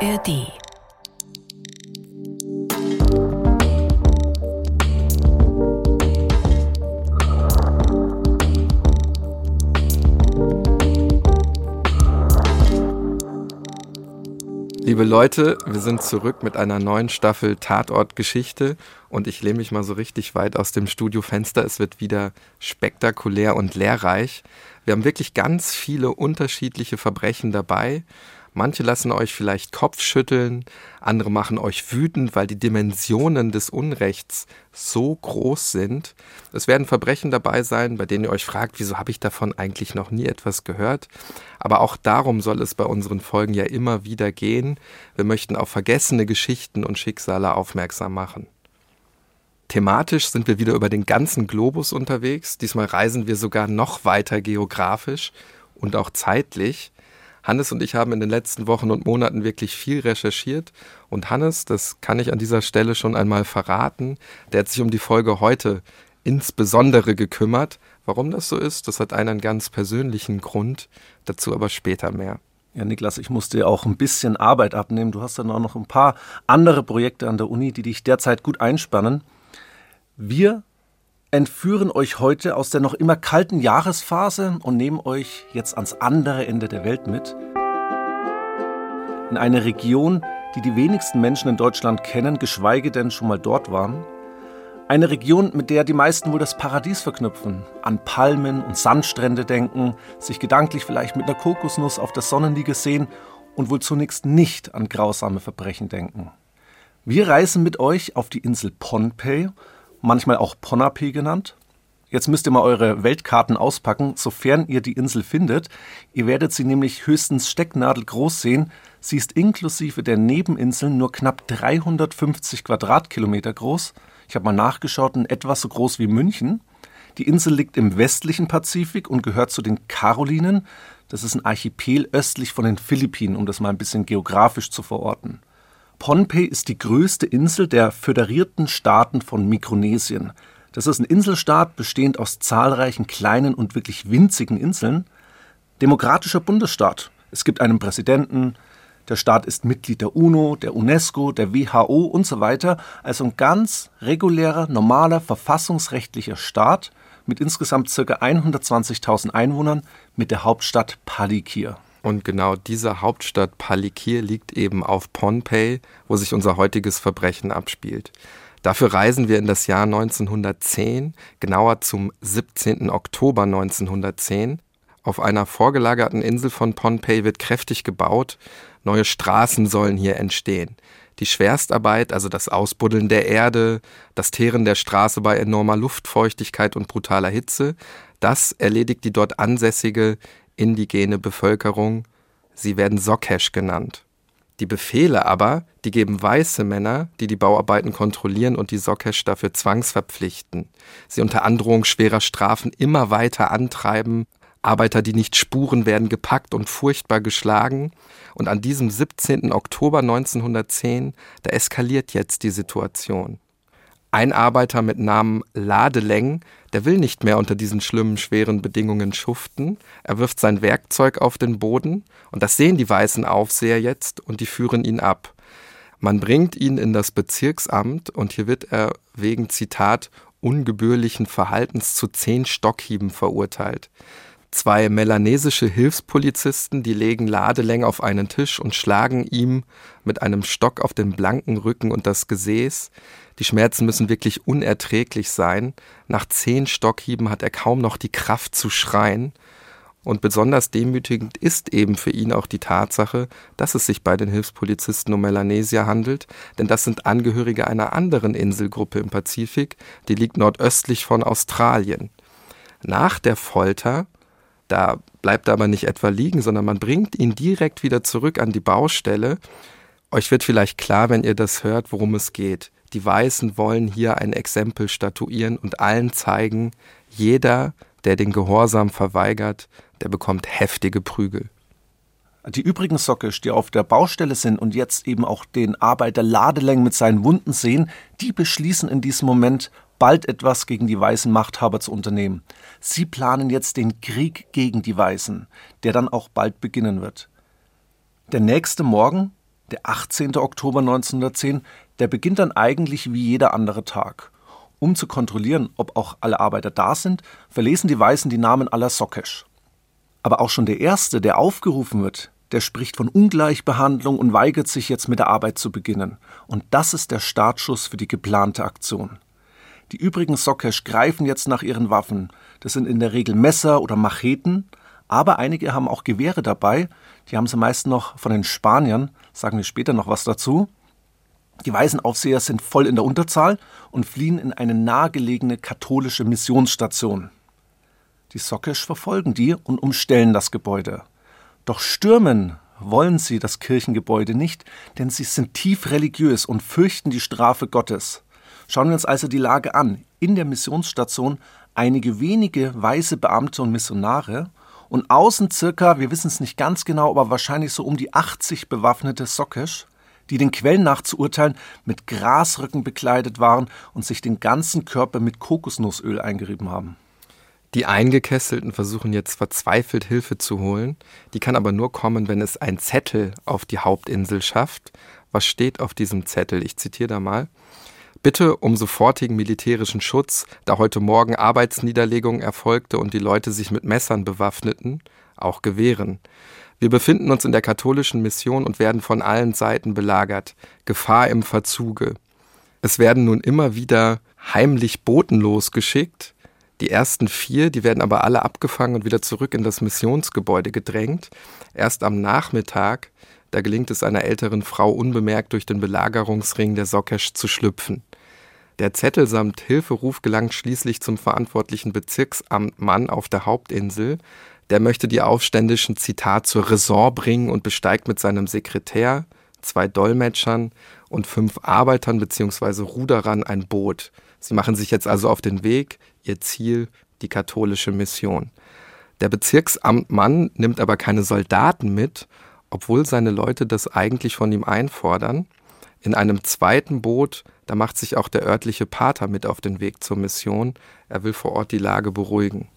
ARD Liebe Leute, wir sind zurück mit einer neuen Staffel Tatort Geschichte und ich lehne mich mal so richtig weit aus dem Studiofenster. Es wird wieder spektakulär und lehrreich. Wir haben wirklich ganz viele unterschiedliche Verbrechen dabei Manche lassen euch vielleicht Kopfschütteln, andere machen euch wütend, weil die Dimensionen des Unrechts so groß sind. Es werden Verbrechen dabei sein, bei denen ihr euch fragt, wieso habe ich davon eigentlich noch nie etwas gehört? Aber auch darum soll es bei unseren Folgen ja immer wieder gehen. Wir möchten auf vergessene Geschichten und Schicksale aufmerksam machen. Thematisch sind wir wieder über den ganzen Globus unterwegs. Diesmal reisen wir sogar noch weiter geografisch und auch zeitlich. Hannes und ich haben in den letzten Wochen und Monaten wirklich viel recherchiert. Und Hannes, das kann ich an dieser Stelle schon einmal verraten, der hat sich um die Folge heute insbesondere gekümmert. Warum das so ist, das hat einen ganz persönlichen Grund, dazu aber später mehr. Ja, Niklas, ich musste dir auch ein bisschen Arbeit abnehmen. Du hast dann auch noch ein paar andere Projekte an der Uni, die dich derzeit gut einspannen. Wir entführen euch heute aus der noch immer kalten Jahresphase und nehmen euch jetzt ans andere Ende der Welt mit. In eine Region, die die wenigsten Menschen in Deutschland kennen, geschweige denn schon mal dort waren. Eine Region, mit der die meisten wohl das Paradies verknüpfen, an Palmen und Sandstrände denken, sich gedanklich vielleicht mit einer Kokosnuss auf der Sonnenliege sehen und wohl zunächst nicht an grausame Verbrechen denken. Wir reisen mit euch auf die Insel Pohnpei manchmal auch Ponape genannt. Jetzt müsst ihr mal eure Weltkarten auspacken, sofern ihr die Insel findet. Ihr werdet sie nämlich höchstens stecknadelgroß sehen. Sie ist inklusive der Nebeninseln nur knapp 350 Quadratkilometer groß. Ich habe mal nachgeschaut, in etwa so groß wie München. Die Insel liegt im westlichen Pazifik und gehört zu den Karolinen. Das ist ein Archipel östlich von den Philippinen, um das mal ein bisschen geografisch zu verorten. Pohnpei ist die größte Insel der föderierten Staaten von Mikronesien. Das ist ein Inselstaat bestehend aus zahlreichen kleinen und wirklich winzigen Inseln. Demokratischer Bundesstaat. Es gibt einen Präsidenten, der Staat ist Mitglied der UNO, der UNESCO, der WHO und so weiter. Also ein ganz regulärer, normaler, verfassungsrechtlicher Staat mit insgesamt ca. 120.000 Einwohnern mit der Hauptstadt Palikir. Und genau diese Hauptstadt Palikir liegt eben auf Pohnpei, wo sich unser heutiges Verbrechen abspielt. Dafür reisen wir in das Jahr 1910, genauer zum 17. Oktober 1910. Auf einer vorgelagerten Insel von Pohnpei wird kräftig gebaut. Neue Straßen sollen hier entstehen. Die Schwerstarbeit, also das Ausbuddeln der Erde, das Teeren der Straße bei enormer Luftfeuchtigkeit und brutaler Hitze, das erledigt die dort ansässige indigene Bevölkerung, sie werden Sokesh genannt. Die Befehle aber, die geben weiße Männer, die die Bauarbeiten kontrollieren und die Sokesh dafür zwangsverpflichten. Sie unter Androhung schwerer Strafen immer weiter antreiben. Arbeiter, die nicht spuren, werden gepackt und furchtbar geschlagen. Und an diesem 17. Oktober 1910, da eskaliert jetzt die Situation. Ein Arbeiter mit Namen Ladeleng, der will nicht mehr unter diesen schlimmen, schweren Bedingungen schuften. Er wirft sein Werkzeug auf den Boden und das sehen die weißen Aufseher jetzt und die führen ihn ab. Man bringt ihn in das Bezirksamt und hier wird er wegen Zitat ungebührlichen Verhaltens zu zehn Stockhieben verurteilt. Zwei melanesische Hilfspolizisten, die legen Ladeleng auf einen Tisch und schlagen ihm mit einem Stock auf den blanken Rücken und das Gesäß. Die Schmerzen müssen wirklich unerträglich sein. Nach zehn Stockhieben hat er kaum noch die Kraft zu schreien. Und besonders demütigend ist eben für ihn auch die Tatsache, dass es sich bei den Hilfspolizisten um Melanesia handelt, denn das sind Angehörige einer anderen Inselgruppe im Pazifik, die liegt nordöstlich von Australien. Nach der Folter, da bleibt er aber nicht etwa liegen, sondern man bringt ihn direkt wieder zurück an die Baustelle. Euch wird vielleicht klar, wenn ihr das hört, worum es geht. Die Weißen wollen hier ein Exempel statuieren und allen zeigen, jeder, der den Gehorsam verweigert, der bekommt heftige Prügel. Die übrigen Sockisch, die auf der Baustelle sind und jetzt eben auch den Arbeiter Ladeleng mit seinen Wunden sehen, die beschließen in diesem Moment, bald etwas gegen die weißen Machthaber zu unternehmen. Sie planen jetzt den Krieg gegen die Weißen, der dann auch bald beginnen wird. Der nächste Morgen Der 18. Oktober 1910, der beginnt dann eigentlich wie jeder andere Tag. Um zu kontrollieren, ob auch alle Arbeiter da sind, verlesen die Weißen die Namen aller Sokesh. Aber auch schon der Erste, der aufgerufen wird, der spricht von Ungleichbehandlung und weigert sich jetzt mit der Arbeit zu beginnen. Und das ist der Startschuss für die geplante Aktion. Die übrigen Sokesh greifen jetzt nach ihren Waffen. Das sind in der Regel Messer oder Macheten, aber einige haben auch Gewehre dabei. Die haben sie meist noch von den Spaniern, sagen wir später noch was dazu. Die Waisenaufseher sind voll in der Unterzahl und fliehen in eine nahegelegene katholische Missionsstation. Die Sokesh verfolgen die und umstellen das Gebäude. Doch stürmen wollen sie das Kirchengebäude nicht, denn sie sind tief religiös und fürchten die Strafe Gottes. Schauen wir uns also die Lage an. In der Missionsstation einige wenige weiße Beamte und Missionare und außen circa, wir wissen es nicht ganz genau, aber wahrscheinlich so um die 80 bewaffnete Sokesh, die den Quellen nach zu urteilen mit Grasrücken bekleidet waren und sich den ganzen Körper mit Kokosnussöl eingerieben haben. Die Eingekesselten versuchen jetzt verzweifelt Hilfe zu holen. Die kann aber nur kommen, wenn es ein Zettel auf die Hauptinsel schafft. Was steht auf diesem Zettel? Ich zitiere da mal. Bitte um sofortigen militärischen Schutz, da heute Morgen Arbeitsniederlegung erfolgte und die Leute sich mit Messern bewaffneten, auch Gewehren. Wir befinden uns in der katholischen Mission und werden von allen Seiten belagert. Gefahr im Verzuge. Es werden nun immer wieder heimlich Boten losgeschickt. Die ersten vier, die werden aber alle abgefangen und wieder zurück in das Missionsgebäude gedrängt. Erst am Nachmittag, da gelingt es einer älteren Frau unbemerkt durch den Belagerungsring der Sokesh zu schlüpfen. Der Zettel samt Hilferuf gelangt schließlich zum verantwortlichen Bezirksamtmann auf der Hauptinsel. Der möchte die Aufständischen Zitat zur Raison bringen und besteigt mit seinem Sekretär, zwei Dolmetschern und fünf Arbeitern bzw. Ruderern ein Boot. Sie machen sich jetzt also auf den Weg, ihr Ziel die katholische Mission. Der Bezirksamtmann nimmt aber keine Soldaten mit, obwohl seine Leute das eigentlich von ihm einfordern. In einem zweiten Boot da macht sich auch der örtliche Pater mit auf den Weg zur Mission. Er will vor Ort die Lage beruhigen.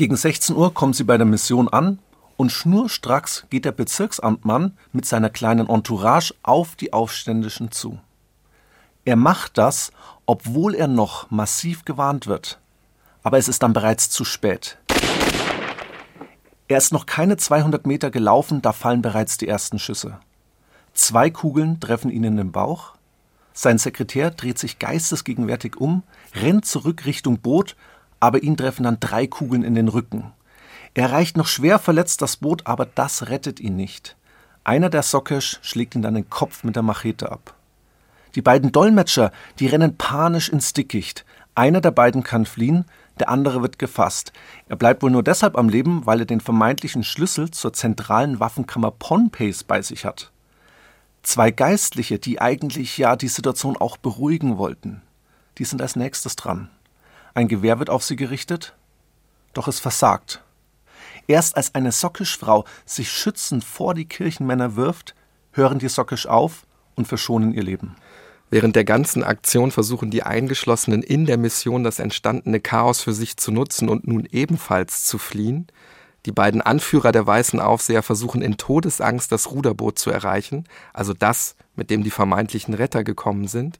Gegen 16 Uhr kommen sie bei der Mission an und schnurstracks geht der Bezirksamtmann mit seiner kleinen Entourage auf die Aufständischen zu. Er macht das, obwohl er noch massiv gewarnt wird. Aber es ist dann bereits zu spät. Er ist noch keine 200 Meter gelaufen, da fallen bereits die ersten Schüsse. Zwei Kugeln treffen ihn in den Bauch, sein Sekretär dreht sich geistesgegenwärtig um, rennt zurück Richtung Boot, aber ihn treffen dann drei Kugeln in den Rücken. Er erreicht noch schwer verletzt das Boot, aber das rettet ihn nicht. Einer der Sokesh schlägt ihn dann den Kopf mit der Machete ab. Die beiden Dolmetscher, die rennen panisch ins Dickicht. Einer der beiden kann fliehen, der andere wird gefasst. Er bleibt wohl nur deshalb am Leben, weil er den vermeintlichen Schlüssel zur zentralen Waffenkammer Ponpeys bei sich hat. Zwei Geistliche, die eigentlich ja die Situation auch beruhigen wollten, die sind als nächstes dran. Ein Gewehr wird auf sie gerichtet, doch es versagt. Erst als eine Sockisch-Frau sich schützend vor die Kirchenmänner wirft, hören die Sockisch auf und verschonen ihr Leben. Während der ganzen Aktion versuchen die Eingeschlossenen in der Mission das entstandene Chaos für sich zu nutzen und nun ebenfalls zu fliehen. Die beiden Anführer der weißen Aufseher versuchen in Todesangst das Ruderboot zu erreichen, also das, mit dem die vermeintlichen Retter gekommen sind.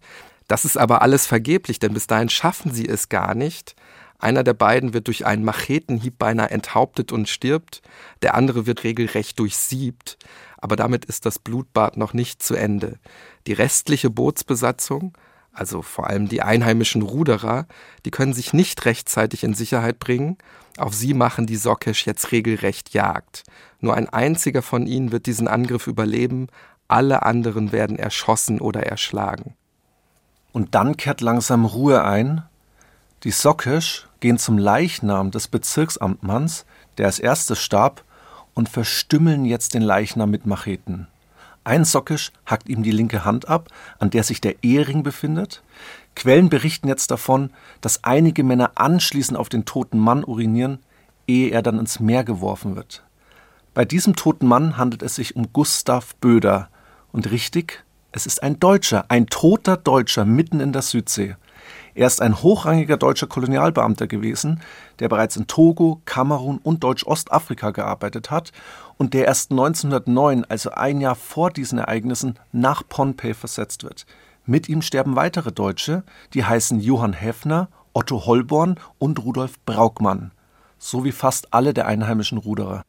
Das ist aber alles vergeblich, denn bis dahin schaffen sie es gar nicht. Einer der beiden wird durch einen Machetenhieb beinahe enthauptet und stirbt, der andere wird regelrecht durchsiebt, aber damit ist das Blutbad noch nicht zu Ende. Die restliche Bootsbesatzung, also vor allem die einheimischen Ruderer, die können sich nicht rechtzeitig in Sicherheit bringen. Auf sie machen die Sokesh jetzt regelrecht Jagd. Nur ein einziger von ihnen wird diesen Angriff überleben, alle anderen werden erschossen oder erschlagen. Und dann kehrt langsam Ruhe ein. Die Sokesh gehen zum Leichnam des Bezirksamtmanns, der als erstes starb, und verstümmeln jetzt den Leichnam mit Macheten. Ein Sockisch hackt ihm die linke Hand ab, an der sich der Ehering befindet. Quellen berichten jetzt davon, dass einige Männer anschließend auf den toten Mann urinieren, ehe er dann ins Meer geworfen wird. Bei diesem toten Mann handelt es sich um Gustav Böder. Und richtig, es ist ein Deutscher, ein toter Deutscher mitten in der Südsee. Er ist ein hochrangiger deutscher Kolonialbeamter gewesen, der bereits in Togo, Kamerun und Deutsch-Ostafrika gearbeitet hat und der erst 1909, also ein Jahr vor diesen Ereignissen, nach Pohnpei versetzt wird. Mit ihm sterben weitere Deutsche, die heißen Johann Heffner, Otto Holborn und Rudolf Braukmann, sowie fast alle der einheimischen Ruderer.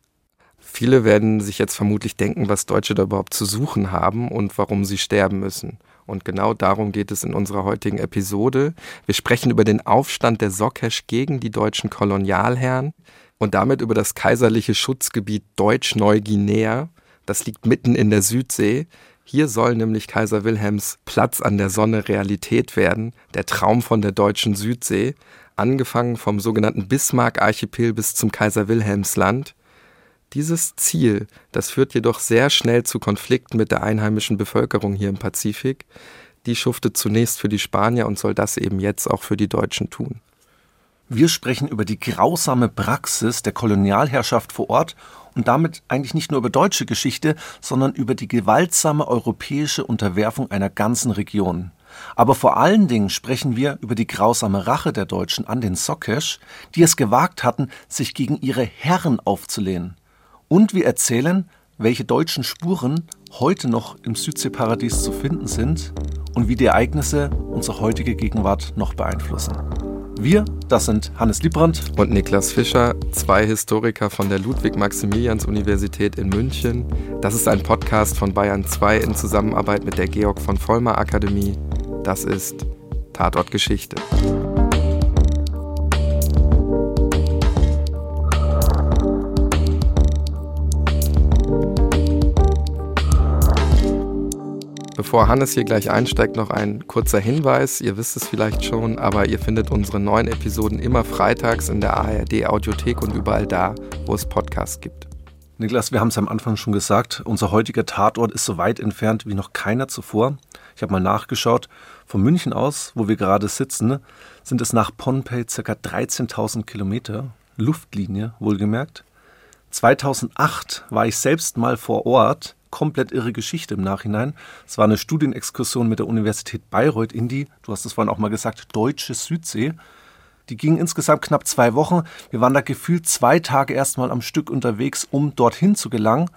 Viele werden sich jetzt vermutlich denken, was Deutsche da überhaupt zu suchen haben und warum sie sterben müssen. Und genau darum geht es in unserer heutigen Episode. Wir sprechen über den Aufstand der Sokesh gegen die deutschen Kolonialherren und damit über das kaiserliche Schutzgebiet Deutsch-Neuguinea. Das liegt mitten in der Südsee. Hier soll nämlich Kaiser Wilhelms Platz an der Sonne Realität werden, der Traum von der deutschen Südsee, angefangen vom sogenannten Bismarck-Archipel bis zum Kaiser Wilhelmsland. Dieses Ziel, das führt jedoch sehr schnell zu Konflikten mit der einheimischen Bevölkerung hier im Pazifik. Die schuftet zunächst für die Spanier und soll das eben jetzt auch für die Deutschen tun. Wir sprechen über die grausame Praxis der Kolonialherrschaft vor Ort und damit eigentlich nicht nur über deutsche Geschichte, sondern über die gewaltsame europäische Unterwerfung einer ganzen Region. Aber vor allen Dingen sprechen wir über die grausame Rache der Deutschen an den Sokesh, die es gewagt hatten, sich gegen ihre Herren aufzulehnen. Und wir erzählen, welche deutschen Spuren heute noch im Südseeparadies zu finden sind und wie die Ereignisse unsere heutige Gegenwart noch beeinflussen. Wir, das sind Hannes Liebrandt und Niklas Fischer, zwei Historiker von der Ludwig-Maximilians-Universität in München. Das ist ein Podcast von Bayern 2 in Zusammenarbeit mit der Georg von Vollmer Akademie. Das ist Tatort Geschichte. Bevor Hannes hier gleich einsteigt, noch ein kurzer Hinweis. Ihr wisst es vielleicht schon, aber ihr findet unsere neuen Episoden immer freitags in der ARD Audiothek und überall da, wo es Podcasts gibt. Niklas, wir haben es am Anfang schon gesagt, unser heutiger Tatort ist so weit entfernt wie noch keiner zuvor. Ich habe mal nachgeschaut. Von München aus, wo wir gerade sitzen, sind es nach Pohnpei ca. 13.000 Kilometer. Luftlinie, wohlgemerkt. 2008 war ich selbst mal vor Ort komplett irre Geschichte im Nachhinein. Es war eine Studienexkursion mit der Universität Bayreuth in die, du hast es vorhin auch mal gesagt, deutsche Südsee. Die ging insgesamt knapp zwei Wochen. Wir waren da gefühlt zwei Tage erstmal am Stück unterwegs, um dorthin zu gelangen.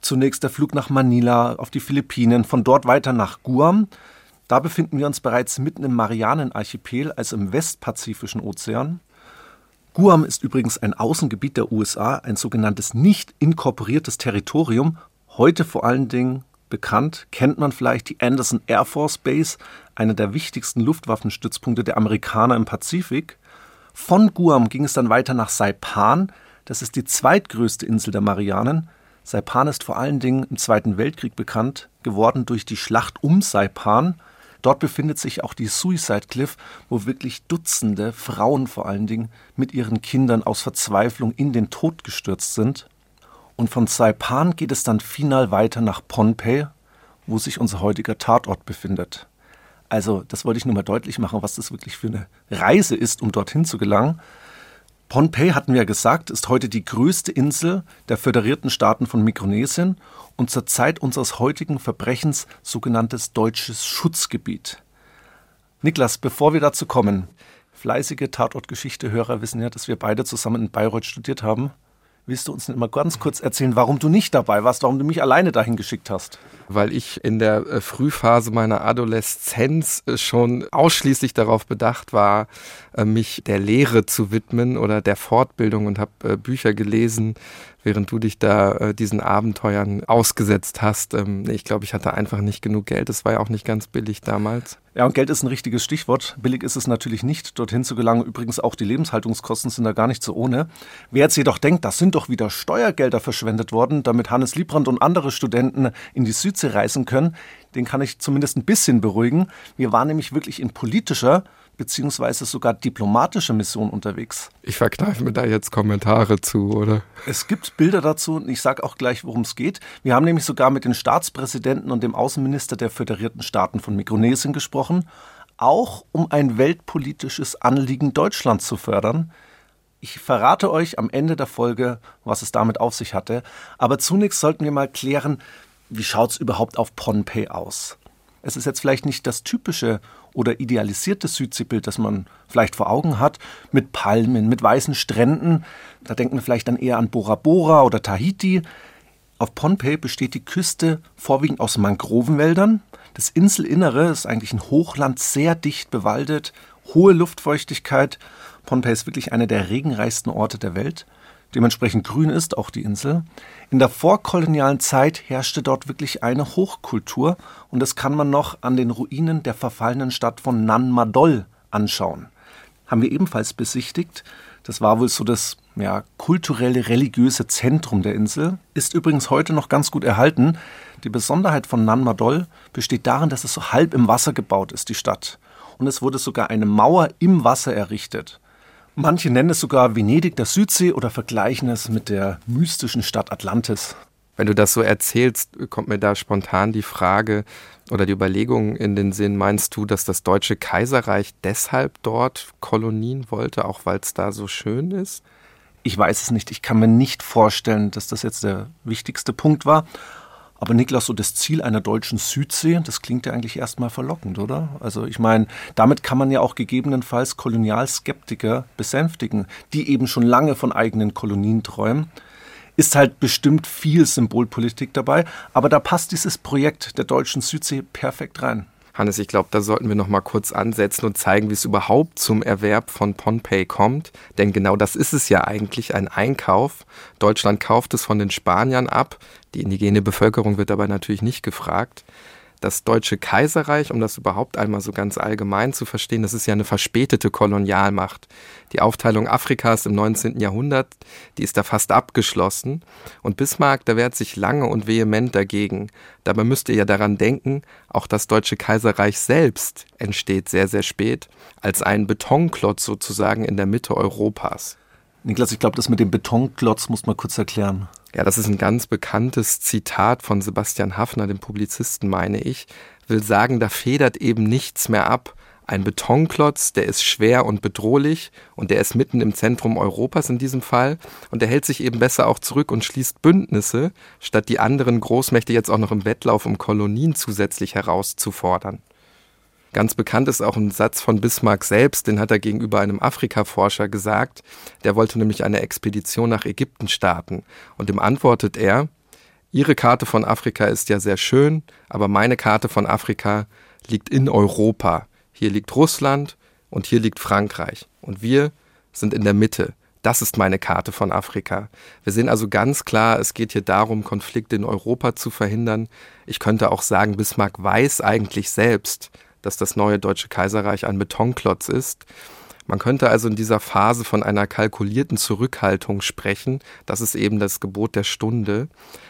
Zunächst der Flug nach Manila, auf die Philippinen, von dort weiter nach Guam. Da befinden wir uns bereits mitten im Marianenarchipel, also im westpazifischen Ozean. Guam ist übrigens ein Außengebiet der USA, ein sogenanntes nicht inkorporiertes Territorium Heute vor allen Dingen bekannt, kennt man vielleicht die Anderson Air Force Base, einer der wichtigsten Luftwaffenstützpunkte der Amerikaner im Pazifik. Von Guam ging es dann weiter nach Saipan, das ist die zweitgrößte Insel der Marianen. Saipan ist vor allen Dingen im Zweiten Weltkrieg bekannt geworden durch die Schlacht um Saipan. Dort befindet sich auch die Suicide Cliff, wo wirklich Dutzende Frauen vor allen Dingen mit ihren Kindern aus Verzweiflung in den Tod gestürzt sind. Und von Saipan geht es dann final weiter nach Pohnpei, wo sich unser heutiger Tatort befindet. Also, das wollte ich nur mal deutlich machen, was das wirklich für eine Reise ist, um dorthin zu gelangen. Pohnpei, hatten wir ja gesagt, ist heute die größte Insel der föderierten Staaten von Mikronesien und zur Zeit unseres heutigen Verbrechens sogenanntes deutsches Schutzgebiet. Niklas, bevor wir dazu kommen, fleißige Tatortgeschichte-Hörer wissen ja, dass wir beide zusammen in Bayreuth studiert haben. Willst du uns mal ganz kurz erzählen, warum du nicht dabei warst, warum du mich alleine dahin geschickt hast? Weil ich in der äh, Frühphase meiner Adoleszenz äh, schon ausschließlich darauf bedacht war, äh, mich der Lehre zu widmen oder der Fortbildung und habe Bücher gelesen, während du dich da diesen Abenteuern ausgesetzt hast. Ähm, ich glaube, ich hatte einfach nicht genug Geld. Es war ja auch nicht ganz billig damals. Ja, und Geld ist ein richtiges Stichwort. Billig ist es natürlich nicht, dorthin zu gelangen. Übrigens auch die Lebenshaltungskosten sind da gar nicht so ohne. Wer jetzt jedoch denkt, das sind doch wieder Steuergelder verschwendet worden, damit Hannes Liebrandt und andere Studenten in die Südsee reisen können, den kann ich zumindest ein bisschen beruhigen. Wir waren nämlich wirklich in politischer beziehungsweise sogar diplomatische Mission unterwegs. Ich verkneife mir da jetzt Kommentare zu, oder? Es gibt Bilder dazu und ich sage auch gleich, worum es geht. Wir haben nämlich sogar mit den Staatspräsidenten und dem Außenminister der föderierten Staaten von Mikronesien gesprochen, auch um ein weltpolitisches Anliegen Deutschlands zu fördern. Ich verrate euch am Ende der Folge, was es damit auf sich hatte. Aber zunächst sollten wir mal klären, wie schaut es überhaupt auf Pohnpei aus? Es ist jetzt vielleicht nicht das typische oder idealisierte Südseebild, das man vielleicht vor Augen hat, mit Palmen, mit weißen Stränden. Da denkt man vielleicht dann eher an Bora Bora oder Tahiti. Auf Pohnpei besteht die Küste vorwiegend aus Mangrovenwäldern. Das Inselinnere ist eigentlich ein Hochland, sehr dicht bewaldet, hohe Luftfeuchtigkeit. Pohnpei ist wirklich einer der regenreichsten Orte der Welt. Dementsprechend grün ist auch die Insel. In der vorkolonialen Zeit herrschte dort wirklich eine Hochkultur und das kann man noch an den Ruinen der verfallenen Stadt von Nan Madol anschauen. Haben wir ebenfalls besichtigt. Das war wohl so das ja, kulturelle, religiöse Zentrum der Insel. Ist übrigens heute noch ganz gut erhalten. Die Besonderheit von Nan Madol besteht darin, dass es so halb im Wasser gebaut ist, die Stadt. Und es wurde sogar eine Mauer im Wasser errichtet. Manche nennen es sogar Venedig der Südsee oder vergleichen es mit der mystischen Stadt Atlantis. Wenn du das so erzählst, kommt mir da spontan die Frage oder die Überlegung in den Sinn, meinst du, dass das Deutsche Kaiserreich deshalb dort Kolonien wollte, auch weil es da so schön ist? Ich weiß es nicht. Ich kann mir nicht vorstellen, dass das jetzt der wichtigste Punkt war. Aber Niklas, so das Ziel einer deutschen Südsee, das klingt ja eigentlich erstmal verlockend, oder? Also ich meine, damit kann man ja auch gegebenenfalls Kolonialskeptiker besänftigen, die eben schon lange von eigenen Kolonien träumen. Ist halt bestimmt viel Symbolpolitik dabei, aber da passt dieses Projekt der deutschen Südsee perfekt rein. Hannes, ich glaube, da sollten wir noch mal kurz ansetzen und zeigen, wie es überhaupt zum Erwerb von Pohnpei kommt. Denn genau das ist es ja eigentlich, ein Einkauf. Deutschland kauft es von den Spaniern ab. Die indigene Bevölkerung wird dabei natürlich nicht gefragt das Deutsche Kaiserreich, um das überhaupt einmal so ganz allgemein zu verstehen, das ist ja eine verspätete Kolonialmacht. Die Aufteilung Afrikas im 19. Jahrhundert, die ist da fast abgeschlossen. Und Bismarck, da wehrt sich lange und vehement dagegen. Dabei müsst ihr ja daran denken, auch das Deutsche Kaiserreich selbst entsteht sehr, sehr spät, als ein Betonklotz sozusagen in der Mitte Europas. Niklas, ich glaube, das mit dem Betonklotz muss man kurz erklären. Ja, das ist ein ganz bekanntes Zitat von Sebastian Hafner, dem Publizisten, meine ich. Will sagen, da federt eben nichts mehr ab. Ein Betonklotz, der ist schwer und bedrohlich und der ist mitten im Zentrum Europas in diesem Fall und der hält sich eben besser auch zurück und schließt Bündnisse, statt die anderen Großmächte jetzt auch noch im Wettlauf um Kolonien zusätzlich herauszufordern. Ganz bekannt ist auch ein Satz von Bismarck selbst, den hat er gegenüber einem Afrikaforscher gesagt. Der wollte nämlich eine Expedition nach Ägypten starten. Und ihm antwortet er, Ihre Karte von Afrika ist ja sehr schön, aber meine Karte von Afrika liegt in Europa. Hier liegt Russland und hier liegt Frankreich. Und wir sind in der Mitte. Das ist meine Karte von Afrika. Wir sehen also ganz klar, es geht hier darum, Konflikte in Europa zu verhindern. Ich könnte auch sagen, Bismarck weiß eigentlich selbst, dass das neue Deutsche Kaiserreich ein Betonklotz ist. Man könnte also in dieser Phase von einer kalkulierten Zurückhaltung sprechen. Das ist eben das Gebot der Stunde.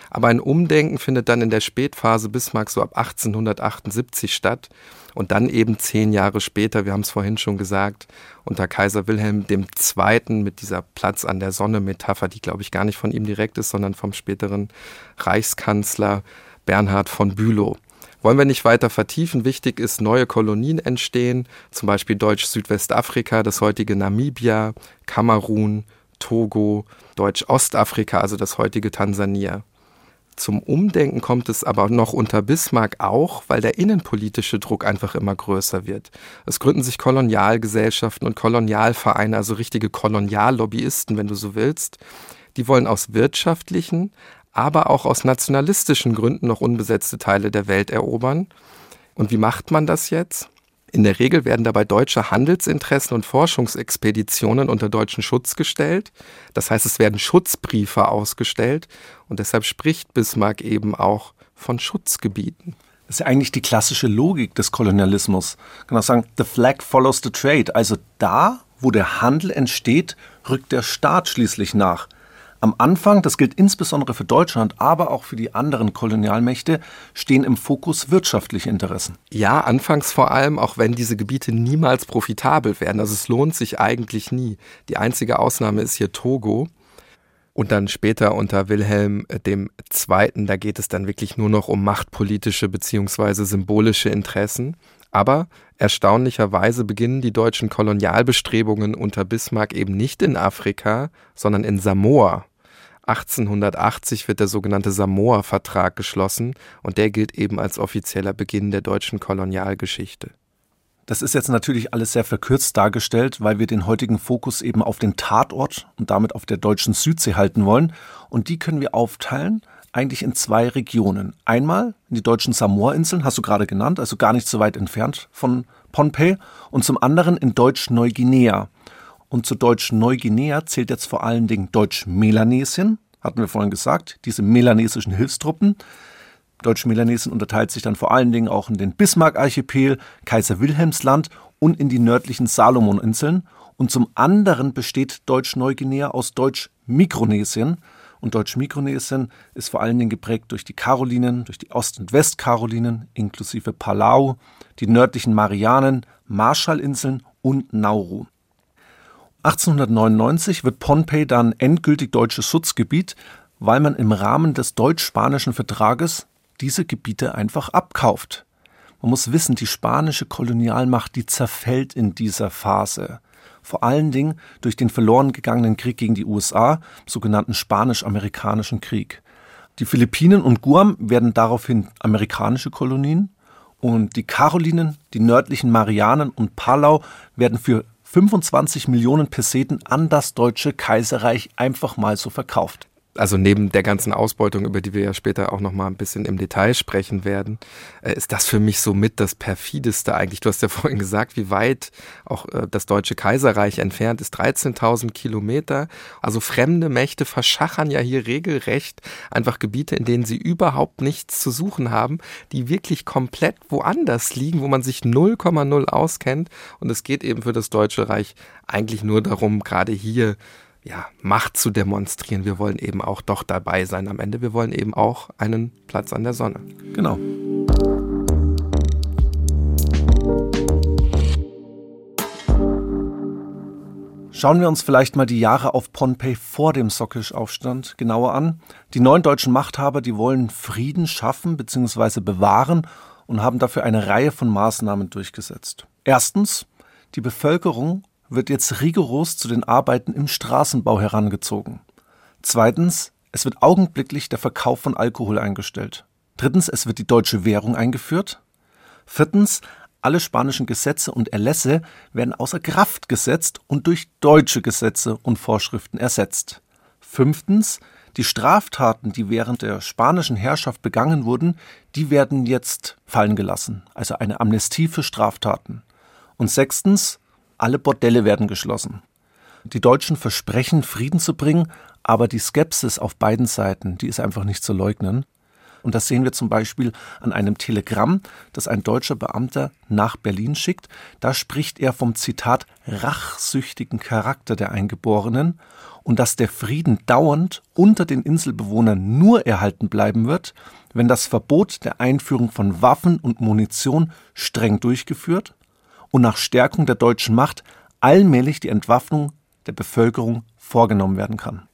Aber ein Umdenken findet dann in der Spätphase Bismarck so ab 1878 statt und dann eben zehn Jahre später, wir haben es vorhin schon gesagt, unter Kaiser Wilhelm II. mit dieser Platz an der Sonne Metapher, die glaube ich gar nicht von ihm direkt ist, sondern vom späteren Reichskanzler Bernhard von Bülow. Wollen wir nicht weiter vertiefen. Wichtig ist, neue Kolonien entstehen, zum Beispiel Deutsch-Südwestafrika, das heutige Namibia, Kamerun, Togo, Deutsch-Ostafrika, also das heutige Tansania. Zum Umdenken kommt es aber noch unter Bismarck auch, weil der innenpolitische Druck einfach immer größer wird. Es gründen sich Kolonialgesellschaften und Kolonialvereine, also richtige Koloniallobbyisten, wenn du so willst. Die wollen aus wirtschaftlichen, aber auch aus nationalistischen Gründen noch unbesetzte Teile der Welt erobern. Und wie macht man das jetzt? In der Regel werden dabei deutsche Handelsinteressen und Forschungsexpeditionen unter deutschen Schutz gestellt. Das heißt, es werden Schutzbriefe ausgestellt und deshalb spricht Bismarck eben auch von Schutzgebieten. Das ist ja eigentlich die klassische Logik des Kolonialismus. Man kann auch sagen, the flag follows the trade. Also da, wo der Handel entsteht, rückt der Staat schließlich nach. Am Anfang, das gilt insbesondere für Deutschland, aber auch für die anderen Kolonialmächte, stehen im Fokus wirtschaftliche Interessen. Ja, anfangs vor allem, auch wenn diese Gebiete niemals profitabel werden. Also es lohnt sich eigentlich nie. Die einzige Ausnahme ist hier Togo. Und dann später unter Wilhelm II., da geht es dann wirklich nur noch um machtpolitische bzw. symbolische Interessen. Aber erstaunlicherweise beginnen die deutschen Kolonialbestrebungen unter Bismarck eben nicht in Afrika, sondern in Samoa 1880 wird der sogenannte Samoa-Vertrag geschlossen und der gilt eben als offizieller Beginn der deutschen Kolonialgeschichte. Das ist jetzt natürlich alles sehr verkürzt dargestellt, weil wir den heutigen Fokus eben auf den Tatort und damit auf der deutschen Südsee halten wollen. Und die können wir aufteilen eigentlich in zwei Regionen. Einmal die deutschen Samoa-Inseln, hast du gerade genannt, also gar nicht so weit entfernt von Pohnpei. Und zum anderen in Deutsch-Neuguinea. Und zu Deutsch-Neuguinea zählt jetzt vor allen Dingen Deutsch-Melanesien, hatten wir vorhin gesagt, diese melanesischen Hilfstruppen. Deutsch-Melanesien unterteilt sich dann vor allen Dingen auch in den Bismarck-Archipel, Kaiser-Wilhelmsland und in die nördlichen Salomon-Inseln. Und zum anderen besteht Deutsch-Neuguinea aus Deutsch-Mikronesien. Und Deutsch-Mikronesien ist vor allen Dingen geprägt durch die Karolinen, durch die Ost- und Westkarolinen, inklusive Palau, die nördlichen Marianen, Marshallinseln und Nauru. 1899 wird Pohnpei dann endgültig deutsches Schutzgebiet, weil man im Rahmen des deutsch-spanischen Vertrages diese Gebiete einfach abkauft. Man muss wissen, die spanische Kolonialmacht, die zerfällt in dieser Phase. Vor allen Dingen durch den verloren gegangenen Krieg gegen die USA, sogenannten Spanisch-Amerikanischen Krieg. Die Philippinen und Guam werden daraufhin amerikanische Kolonien und die Karolinen, die nördlichen Marianen und Palau werden für 25 Millionen Peseten an das Deutsche Kaiserreich einfach mal so verkauft also neben der ganzen Ausbeutung, über die wir ja später auch noch mal ein bisschen im Detail sprechen werden, äh, ist das für mich so mit das perfideste eigentlich. Du hast ja vorhin gesagt, wie weit auch äh, das Deutsche Kaiserreich entfernt ist. 13.000 Kilometer. Also fremde Mächte verschachern ja hier regelrecht einfach Gebiete, in denen sie überhaupt nichts zu suchen haben, die wirklich komplett woanders liegen, wo man sich 0,0 auskennt. Und es geht eben für das Deutsche Reich eigentlich nur darum, gerade hier ja, Macht zu demonstrieren. Wir wollen eben auch doch dabei sein am Ende. Wir wollen eben auch einen Platz an der Sonne. Genau. Schauen wir uns vielleicht mal die Jahre auf Pohnpei vor dem Sokkisch-Aufstand genauer an. Die neuen deutschen Machthaber, die wollen Frieden schaffen bzw. bewahren und haben dafür eine Reihe von Maßnahmen durchgesetzt. Erstens, die Bevölkerung wird jetzt rigoros zu den Arbeiten im Straßenbau herangezogen. Zweitens, es wird augenblicklich der Verkauf von Alkohol eingestellt. Drittens, es wird die deutsche Währung eingeführt. Viertens, alle spanischen Gesetze und Erlässe werden außer Kraft gesetzt und durch deutsche Gesetze und Vorschriften ersetzt. Fünftens, die Straftaten, die während der spanischen Herrschaft begangen wurden, die werden jetzt fallen gelassen, also eine Amnestie für Straftaten. Und sechstens, alle Bordelle werden geschlossen. Die Deutschen versprechen, Frieden zu bringen, aber die Skepsis auf beiden Seiten, die ist einfach nicht zu leugnen. Und das sehen wir zum Beispiel an einem Telegramm, das ein deutscher Beamter nach Berlin schickt. Da spricht er vom Zitat rachsüchtigen Charakter der Eingeborenen und dass der Frieden dauernd unter den Inselbewohnern nur erhalten bleiben wird, wenn das Verbot der Einführung von Waffen und Munition streng durchgeführt und nach Stärkung der deutschen Macht allmählich die Entwaffnung der Bevölkerung vorgenommen werden kann.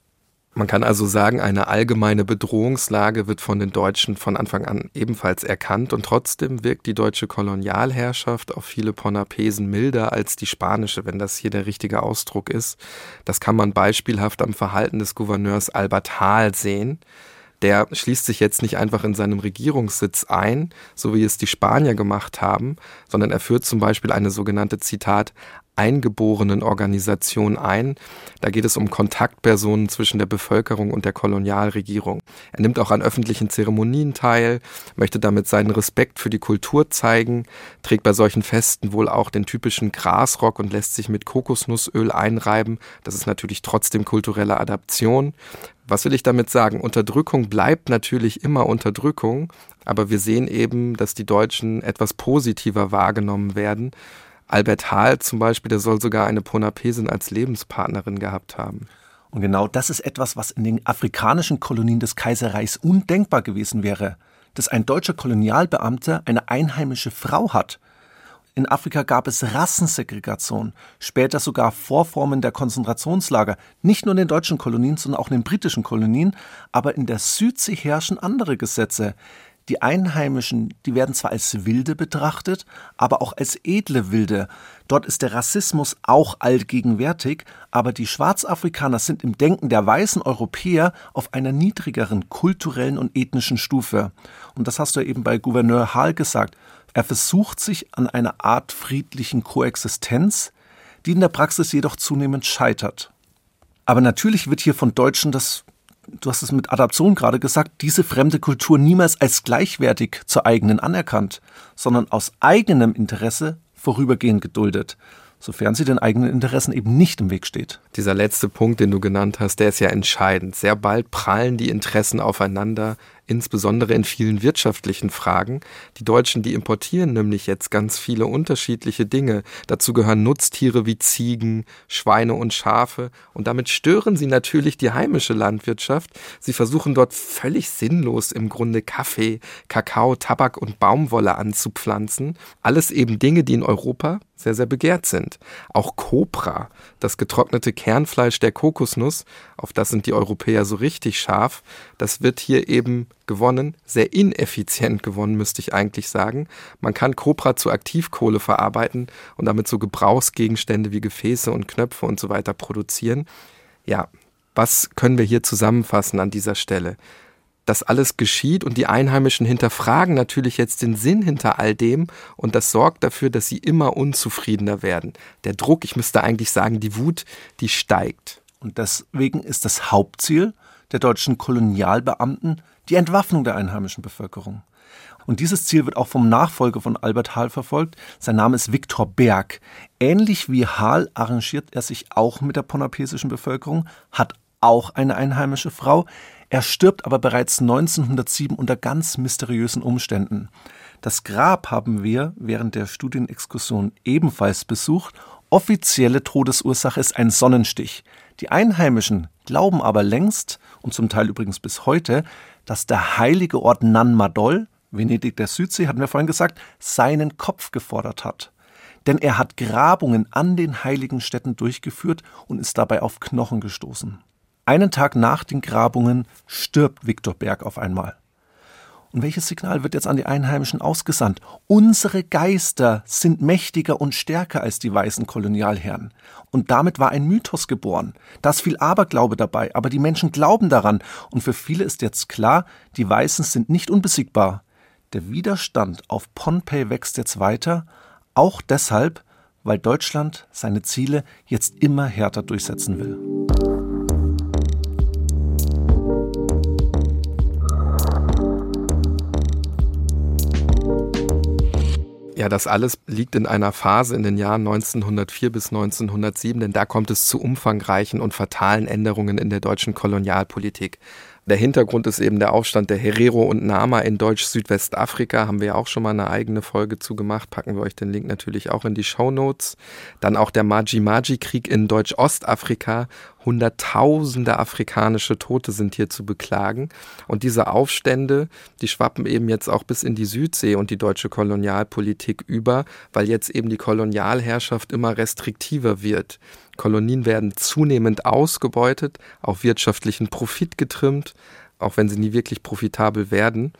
Man kann also sagen, eine allgemeine Bedrohungslage wird von den Deutschen von Anfang an ebenfalls erkannt und trotzdem wirkt die deutsche Kolonialherrschaft auf viele Ponapesen milder als die spanische, wenn das hier der richtige Ausdruck ist. Das kann man beispielhaft am Verhalten des Gouverneurs Albert Hahl sehen der schließt sich jetzt nicht einfach in seinem Regierungssitz ein, so wie es die Spanier gemacht haben, sondern er führt zum Beispiel eine sogenannte Zitat eingeborenen Organisation ein. Da geht es um Kontaktpersonen zwischen der Bevölkerung und der Kolonialregierung. Er nimmt auch an öffentlichen Zeremonien teil, möchte damit seinen Respekt für die Kultur zeigen, trägt bei solchen Festen wohl auch den typischen Grasrock und lässt sich mit Kokosnussöl einreiben. Das ist natürlich trotzdem kulturelle Adaption. Was will ich damit sagen? Unterdrückung bleibt natürlich immer Unterdrückung, aber wir sehen eben, dass die Deutschen etwas positiver wahrgenommen werden. Albert Hahl zum Beispiel, der soll sogar eine Ponapesin als Lebenspartnerin gehabt haben. Und genau das ist etwas, was in den afrikanischen Kolonien des Kaiserreichs undenkbar gewesen wäre, dass ein deutscher Kolonialbeamter eine einheimische Frau hat. In Afrika gab es Rassensegregation, später sogar Vorformen der Konzentrationslager, nicht nur in den deutschen Kolonien, sondern auch in den britischen Kolonien, aber in der Südsee herrschen andere Gesetze. Die Einheimischen, die werden zwar als Wilde betrachtet, aber auch als edle Wilde. Dort ist der Rassismus auch allgegenwärtig, aber die Schwarzafrikaner sind im Denken der weißen Europäer auf einer niedrigeren kulturellen und ethnischen Stufe. Und das hast du ja eben bei Gouverneur Hall gesagt. Er versucht sich an einer Art friedlichen Koexistenz, die in der Praxis jedoch zunehmend scheitert. Aber natürlich wird hier von Deutschen das du hast es mit Adaption gerade gesagt, diese fremde Kultur niemals als gleichwertig zur eigenen anerkannt, sondern aus eigenem Interesse vorübergehend geduldet sofern sie den eigenen Interessen eben nicht im Weg steht. Dieser letzte Punkt, den du genannt hast, der ist ja entscheidend. Sehr bald prallen die Interessen aufeinander, insbesondere in vielen wirtschaftlichen Fragen. Die Deutschen, die importieren nämlich jetzt ganz viele unterschiedliche Dinge. Dazu gehören Nutztiere wie Ziegen, Schweine und Schafe. Und damit stören sie natürlich die heimische Landwirtschaft. Sie versuchen dort völlig sinnlos im Grunde Kaffee, Kakao, Tabak und Baumwolle anzupflanzen. Alles eben Dinge, die in Europa sehr, sehr begehrt sind. Auch Copra, das getrocknete Kernfleisch der Kokosnuss, auf das sind die Europäer so richtig scharf, das wird hier eben gewonnen, sehr ineffizient gewonnen, müsste ich eigentlich sagen. Man kann Copra zu Aktivkohle verarbeiten und damit so Gebrauchsgegenstände wie Gefäße und Knöpfe und so weiter produzieren. Ja, was können wir hier zusammenfassen an dieser Stelle? Das alles geschieht und die Einheimischen hinterfragen natürlich jetzt den Sinn hinter all dem und das sorgt dafür, dass sie immer unzufriedener werden. Der Druck, ich müsste eigentlich sagen, die Wut, die steigt. Und deswegen ist das Hauptziel der deutschen Kolonialbeamten die Entwaffnung der einheimischen Bevölkerung. Und dieses Ziel wird auch vom Nachfolger von Albert Hahl verfolgt. Sein Name ist Viktor Berg. Ähnlich wie Hahl arrangiert er sich auch mit der ponapesischen Bevölkerung, hat auch eine einheimische Frau. Er stirbt aber bereits 1907 unter ganz mysteriösen Umständen. Das Grab haben wir während der Studienexkursion ebenfalls besucht. Offizielle Todesursache ist ein Sonnenstich. Die Einheimischen glauben aber längst, und zum Teil übrigens bis heute, dass der heilige Ort Nan Madol, Venedig der Südsee, hatten wir vorhin gesagt, seinen Kopf gefordert hat. Denn er hat Grabungen an den heiligen Städten durchgeführt und ist dabei auf Knochen gestoßen. Einen Tag nach den Grabungen stirbt Viktor Berg auf einmal. Und welches Signal wird jetzt an die Einheimischen ausgesandt? Unsere Geister sind mächtiger und stärker als die weißen Kolonialherren. Und damit war ein Mythos geboren. Da ist viel Aberglaube dabei, aber die Menschen glauben daran. Und für viele ist jetzt klar, die Weißen sind nicht unbesiegbar. Der Widerstand auf Pohnpei wächst jetzt weiter, auch deshalb, weil Deutschland seine Ziele jetzt immer härter durchsetzen will. Ja, das alles liegt in einer Phase in den Jahren 1904 bis 1907, denn da kommt es zu umfangreichen und fatalen Änderungen in der deutschen Kolonialpolitik. Der Hintergrund ist eben der Aufstand der Herero und Nama in Deutsch-Südwestafrika. Haben wir ja auch schon mal eine eigene Folge zu gemacht. Packen wir euch den Link natürlich auch in die Show Notes. Dann auch der Maji-Maji-Krieg in Deutsch-Ostafrika. Hunderttausende afrikanische Tote sind hier zu beklagen. Und diese Aufstände, die schwappen eben jetzt auch bis in die Südsee und die deutsche Kolonialpolitik über, weil jetzt eben die Kolonialherrschaft immer restriktiver wird. Kolonien werden zunehmend ausgebeutet, auf wirtschaftlichen Profit getrimmt, auch wenn sie nie wirklich profitabel werden.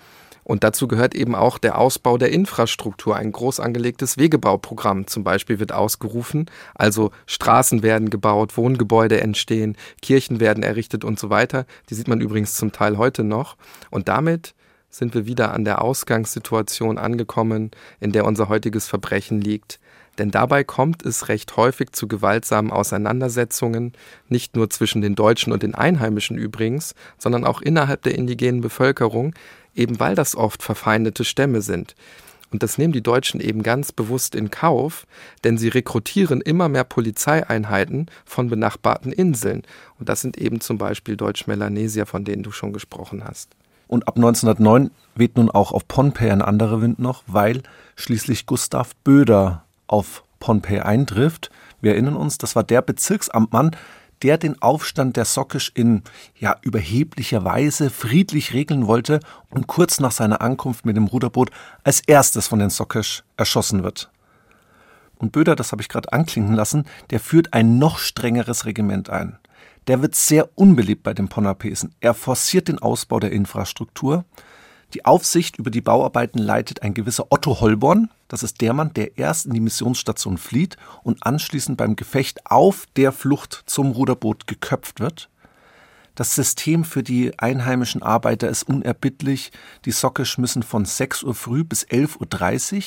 Und dazu gehört eben auch der Ausbau der Infrastruktur. Ein groß angelegtes Wegebauprogramm zum Beispiel wird ausgerufen. Also Straßen werden gebaut, Wohngebäude entstehen, Kirchen werden errichtet und so weiter. Die sieht man übrigens zum Teil heute noch. Und damit sind wir wieder an der Ausgangssituation angekommen, in der unser heutiges Verbrechen liegt. Denn dabei kommt es recht häufig zu gewaltsamen Auseinandersetzungen, nicht nur zwischen den Deutschen und den Einheimischen übrigens, sondern auch innerhalb der indigenen Bevölkerung, eben weil das oft verfeindete Stämme sind. Und das nehmen die Deutschen eben ganz bewusst in Kauf, denn sie rekrutieren immer mehr Polizeieinheiten von benachbarten Inseln. Und das sind eben zum Beispiel Deutsch-Melanesia, von denen du schon gesprochen hast. Und ab 1909 weht nun auch auf Pohnpei ein anderer Wind noch, weil schließlich Gustav Böder auf Pohnpei eintrifft. Wir erinnern uns, das war der Bezirksamtmann, der den Aufstand der Sockisch in ja überheblicher Weise friedlich regeln wollte und kurz nach seiner Ankunft mit dem Ruderboot als erstes von den Sockisch erschossen wird. Und Böder, das habe ich gerade anklingen lassen, der führt ein noch strengeres Regiment ein. Der wird sehr unbeliebt bei den Ponapesen. Er forciert den Ausbau der Infrastruktur. Die Aufsicht über die Bauarbeiten leitet ein gewisser Otto Holborn. Das ist der Mann, der erst in die Missionsstation flieht und anschließend beim Gefecht auf der Flucht zum Ruderboot geköpft wird. Das System für die einheimischen Arbeiter ist unerbittlich. Die Sockisch müssen von 6 Uhr früh bis 11.30 Uhr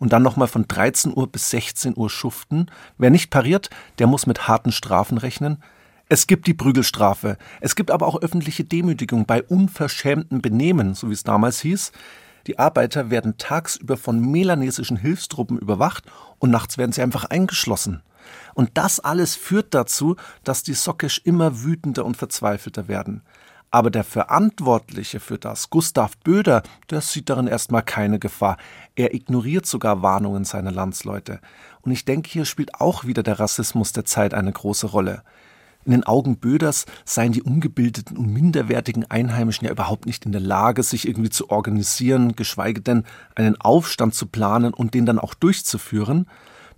und dann nochmal von 13 Uhr bis 16 Uhr schuften. Wer nicht pariert, der muss mit harten Strafen rechnen. Es gibt die Prügelstrafe. Es gibt aber auch öffentliche Demütigung bei unverschämtem Benehmen, so wie es damals hieß. Die Arbeiter werden tagsüber von melanesischen Hilfstruppen überwacht und nachts werden sie einfach eingeschlossen. Und das alles führt dazu, dass die Sockisch immer wütender und verzweifelter werden. Aber der Verantwortliche für das, Gustav Böder, der sieht darin erstmal keine Gefahr. Er ignoriert sogar Warnungen seiner Landsleute. Und ich denke, hier spielt auch wieder der Rassismus der Zeit eine große Rolle. In den Augen Böders seien die ungebildeten und minderwertigen Einheimischen ja überhaupt nicht in der Lage, sich irgendwie zu organisieren, geschweige denn einen Aufstand zu planen und den dann auch durchzuführen.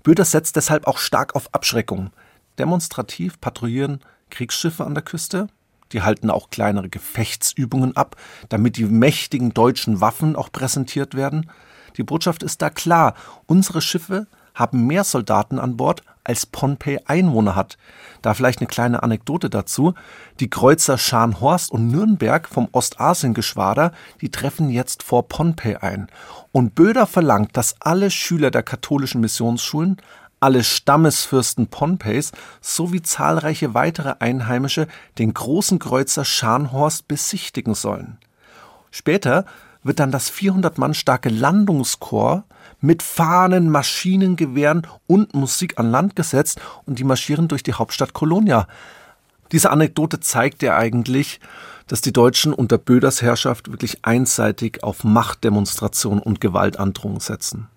Böders setzt deshalb auch stark auf Abschreckung. Demonstrativ patrouillieren Kriegsschiffe an der Küste. Die halten auch kleinere Gefechtsübungen ab, damit die mächtigen deutschen Waffen auch präsentiert werden. Die Botschaft ist da klar. Unsere Schiffe haben mehr Soldaten an Bord, als Pohnpei Einwohner hat. Da vielleicht eine kleine Anekdote dazu. Die Kreuzer Scharnhorst und Nürnberg vom Ostasiengeschwader, die treffen jetzt vor Pohnpei ein. Und Böder verlangt, dass alle Schüler der katholischen Missionsschulen alle Stammesfürsten Pohnpeis sowie zahlreiche weitere Einheimische den großen Kreuzer Scharnhorst besichtigen sollen. Später wird dann das 400 Mann starke Landungskorps mit Fahnen, Maschinengewehren und Musik an Land gesetzt und die marschieren durch die Hauptstadt Kolonia. Diese Anekdote zeigt ja eigentlich, dass die Deutschen unter Böders Herrschaft wirklich einseitig auf Machtdemonstration und Gewaltandrohung setzen.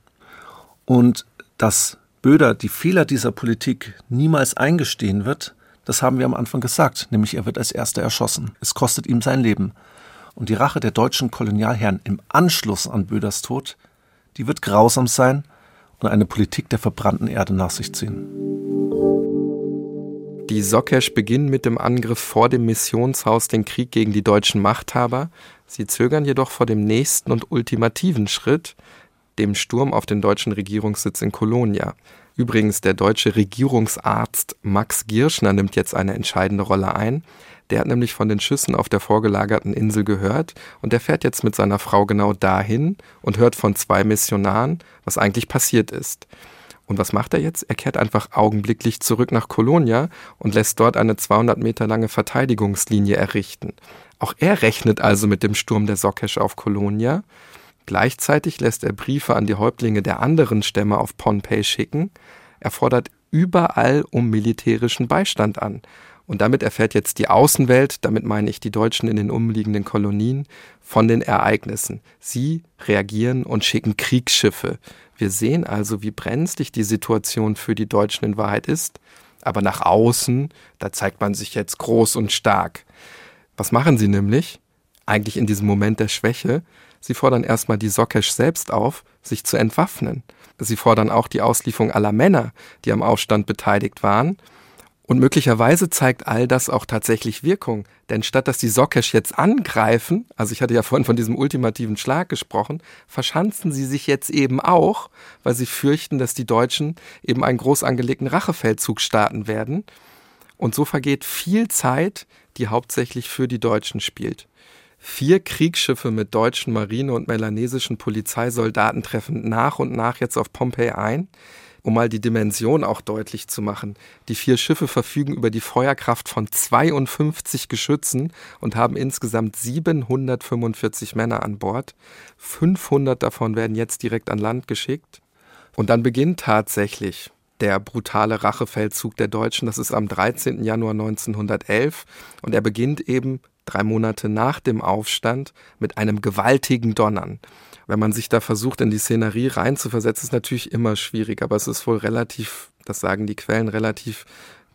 Und dass Böder die Fehler dieser Politik niemals eingestehen wird, das haben wir am Anfang gesagt, nämlich er wird als erster erschossen. Es kostet ihm sein Leben. Und die Rache der deutschen Kolonialherren im Anschluss an Böders Tod die wird grausam sein und eine Politik der verbrannten Erde nach sich ziehen. Die Sokesh beginnen mit dem Angriff vor dem Missionshaus den Krieg gegen die deutschen Machthaber. Sie zögern jedoch vor dem nächsten und ultimativen Schritt, dem Sturm auf den deutschen Regierungssitz in Kolonia. Übrigens, der deutsche Regierungsarzt Max Girschner nimmt jetzt eine entscheidende Rolle ein. Der hat nämlich von den Schüssen auf der vorgelagerten Insel gehört und der fährt jetzt mit seiner Frau genau dahin und hört von zwei Missionaren, was eigentlich passiert ist. Und was macht er jetzt? Er kehrt einfach augenblicklich zurück nach Kolonia und lässt dort eine 200 Meter lange Verteidigungslinie errichten. Auch er rechnet also mit dem Sturm der Sokesh auf Kolonia. Gleichzeitig lässt er Briefe an die Häuptlinge der anderen Stämme auf Pohnpei schicken. Er fordert überall um militärischen Beistand an. Und damit erfährt jetzt die Außenwelt, damit meine ich die Deutschen in den umliegenden Kolonien, von den Ereignissen. Sie reagieren und schicken Kriegsschiffe. Wir sehen also, wie brenzlig die Situation für die Deutschen in Wahrheit ist. Aber nach außen, da zeigt man sich jetzt groß und stark. Was machen sie nämlich? Eigentlich in diesem Moment der Schwäche. Sie fordern erstmal die Sokesh selbst auf, sich zu entwaffnen. Sie fordern auch die Auslieferung aller Männer, die am Aufstand beteiligt waren. Und möglicherweise zeigt all das auch tatsächlich Wirkung. Denn statt dass die Sokesh jetzt angreifen, also ich hatte ja vorhin von diesem ultimativen Schlag gesprochen, verschanzen sie sich jetzt eben auch, weil sie fürchten, dass die Deutschen eben einen groß angelegten Rachefeldzug starten werden. Und so vergeht viel Zeit, die hauptsächlich für die Deutschen spielt. Vier Kriegsschiffe mit deutschen Marine- und melanesischen Polizeisoldaten treffen nach und nach jetzt auf Pompeii ein um mal die Dimension auch deutlich zu machen. Die vier Schiffe verfügen über die Feuerkraft von 52 Geschützen und haben insgesamt 745 Männer an Bord. 500 davon werden jetzt direkt an Land geschickt. Und dann beginnt tatsächlich der brutale Rachefeldzug der Deutschen. Das ist am 13. Januar 1911 und er beginnt eben drei Monate nach dem Aufstand mit einem gewaltigen Donnern wenn man sich da versucht, in die Szenerie reinzuversetzen, ist natürlich immer schwierig, aber es ist wohl relativ, das sagen die Quellen, relativ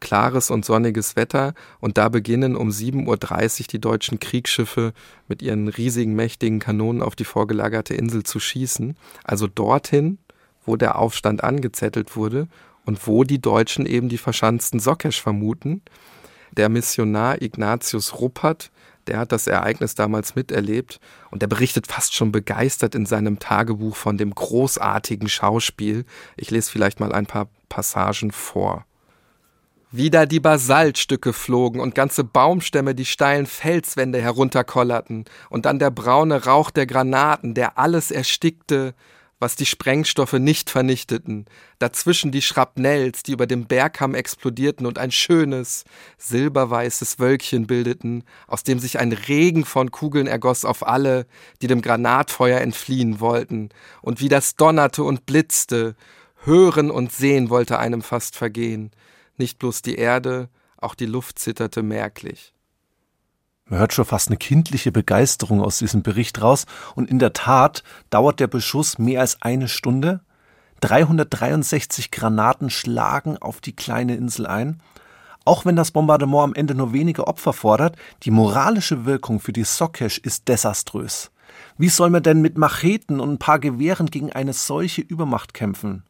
klares und sonniges Wetter und da beginnen um 7.30 Uhr die deutschen Kriegsschiffe mit ihren riesigen, mächtigen Kanonen auf die vorgelagerte Insel zu schießen. Also dorthin, wo der Aufstand angezettelt wurde und wo die Deutschen eben die verschanzten Sokesh vermuten. Der Missionar Ignatius Ruppert Der hat das Ereignis damals miterlebt und er berichtet fast schon begeistert in seinem Tagebuch von dem großartigen Schauspiel. Ich lese vielleicht mal ein paar Passagen vor. Wieder die Basaltstücke flogen und ganze Baumstämme die steilen Felswände herunterkollerten und dann der braune Rauch der Granaten, der alles erstickte, was die Sprengstoffe nicht vernichteten, dazwischen die Schrapnells, die über dem Bergkamm explodierten und ein schönes, silberweißes Wölkchen bildeten, aus dem sich ein Regen von Kugeln ergoss auf alle, die dem Granatfeuer entfliehen wollten, und wie das donnerte und blitzte, hören und sehen wollte einem fast vergehen, nicht bloß die Erde, auch die Luft zitterte merklich. Man hört schon fast eine kindliche Begeisterung aus diesem Bericht raus. Und in der Tat dauert der Beschuss mehr als eine Stunde. 363 Granaten schlagen auf die kleine Insel ein. Auch wenn das Bombardement am Ende nur wenige Opfer fordert, die moralische Wirkung für die Sokesh ist desaströs. Wie soll man denn mit Macheten und ein paar Gewehren gegen eine solche Übermacht kämpfen?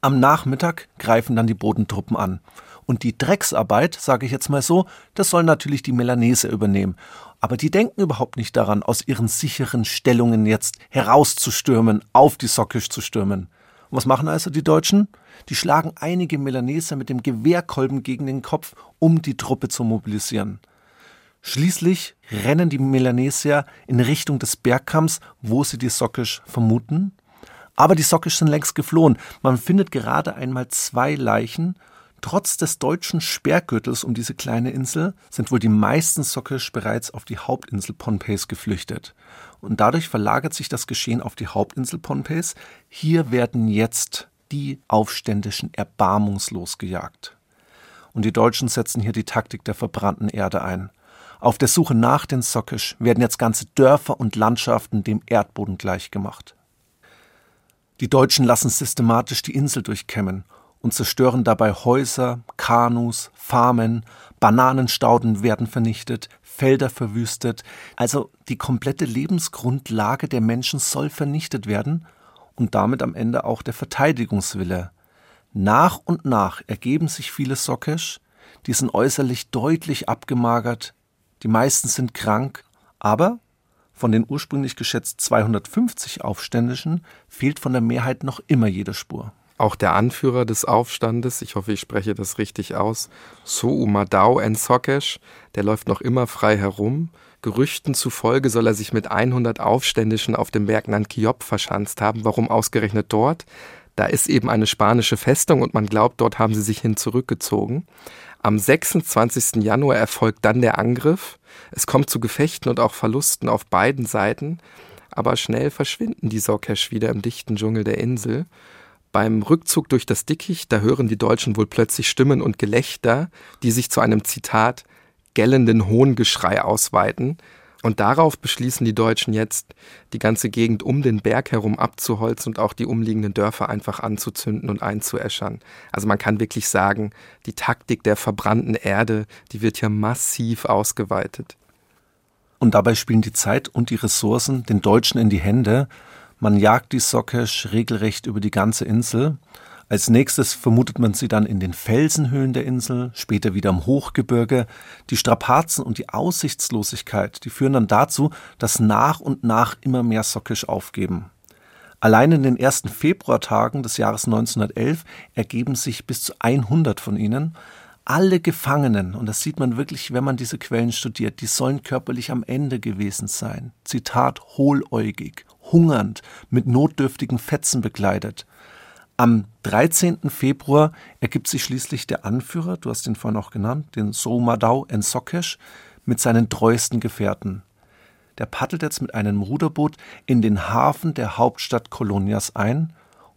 Am Nachmittag greifen dann die Bodentruppen an. Und die Drecksarbeit, sage ich jetzt mal so, das sollen natürlich die Melanese übernehmen. Aber die denken überhaupt nicht daran, aus ihren sicheren Stellungen jetzt herauszustürmen, auf die Sockisch zu stürmen. Und was machen also die Deutschen? Die schlagen einige Melaneser mit dem Gewehrkolben gegen den Kopf, um die Truppe zu mobilisieren. Schließlich rennen die Melanesier in Richtung des Bergkamms, wo sie die Sockisch vermuten. Aber die Sockisch sind längst geflohen. Man findet gerade einmal zwei Leichen Trotz des deutschen Sperrgürtels um diese kleine Insel sind wohl die meisten Sokisch bereits auf die Hauptinsel Pohnpeis geflüchtet. Und dadurch verlagert sich das Geschehen auf die Hauptinsel Pohnpeis. Hier werden jetzt die Aufständischen erbarmungslos gejagt. Und die Deutschen setzen hier die Taktik der verbrannten Erde ein. Auf der Suche nach den Sokisch werden jetzt ganze Dörfer und Landschaften dem Erdboden gleichgemacht. Die Deutschen lassen systematisch die Insel durchkämmen und zerstören dabei Häuser, Kanus, Farmen, Bananenstauden werden vernichtet, Felder verwüstet, also die komplette Lebensgrundlage der Menschen soll vernichtet werden und damit am Ende auch der Verteidigungswille. Nach und nach ergeben sich viele Sokesh, die sind äußerlich deutlich abgemagert, die meisten sind krank, aber von den ursprünglich geschätzt 250 Aufständischen fehlt von der Mehrheit noch immer jede Spur. Auch der Anführer des Aufstandes, ich hoffe, ich spreche das richtig aus, Soumadau Ensokesh, der läuft noch immer frei herum. Gerüchten zufolge soll er sich mit 100 Aufständischen auf dem Berg Nankiop verschanzt haben. Warum ausgerechnet dort? Da ist eben eine spanische Festung und man glaubt, dort haben sie sich hin zurückgezogen. Am 26. Januar erfolgt dann der Angriff. Es kommt zu Gefechten und auch Verlusten auf beiden Seiten, aber schnell verschwinden die Sokesh wieder im dichten Dschungel der Insel. Beim Rückzug durch das Dickicht, da hören die Deutschen wohl plötzlich Stimmen und Gelächter, die sich zu einem Zitat gellenden Hohngeschrei ausweiten. Und darauf beschließen die Deutschen jetzt, die ganze Gegend um den Berg herum abzuholzen und auch die umliegenden Dörfer einfach anzuzünden und einzuäschern. Also man kann wirklich sagen, die Taktik der verbrannten Erde, die wird hier massiv ausgeweitet. Und dabei spielen die Zeit und die Ressourcen den Deutschen in die Hände, man jagt die Sokesh regelrecht über die ganze Insel. Als nächstes vermutet man sie dann in den Felsenhöhlen der Insel, später wieder im Hochgebirge. Die Strapazen und die Aussichtslosigkeit, die führen dann dazu, dass nach und nach immer mehr Sokesh aufgeben. Allein in den ersten Februartagen des Jahres 1911 ergeben sich bis zu 100 von ihnen. Alle Gefangenen, und das sieht man wirklich, wenn man diese Quellen studiert, die sollen körperlich am Ende gewesen sein. Zitat hohläugig, hungernd, mit notdürftigen Fetzen bekleidet. Am 13. Februar ergibt sich schließlich der Anführer, du hast ihn vorhin auch genannt, den Soumadau Ensokesh, mit seinen treuesten Gefährten. Der paddelt jetzt mit einem Ruderboot in den Hafen der Hauptstadt Kolonias ein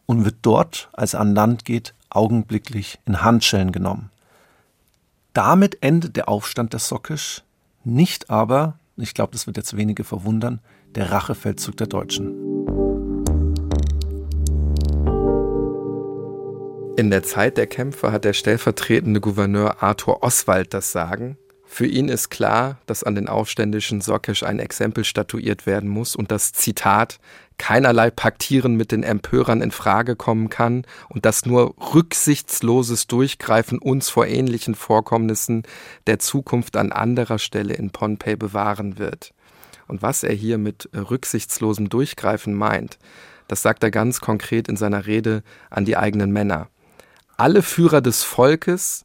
und wird dort, als er an Land geht, augenblicklich in Handschellen genommen. Damit endet der Aufstand der Sokesh, nicht aber, ich glaube, das wird jetzt wenige verwundern, der Rachefeldzug der Deutschen. In der Zeit der Kämpfe hat der stellvertretende Gouverneur Arthur Oswald das Sagen. Für ihn ist klar, dass an den aufständischen Sokesh ein Exempel statuiert werden muss und das Zitat keinerlei Paktieren mit den Empörern in Frage kommen kann und dass nur rücksichtsloses Durchgreifen uns vor ähnlichen Vorkommnissen der Zukunft an anderer Stelle in Pohnpei bewahren wird. Und was er hier mit rücksichtslosem Durchgreifen meint, das sagt er ganz konkret in seiner Rede an die eigenen Männer. Alle Führer des Volkes,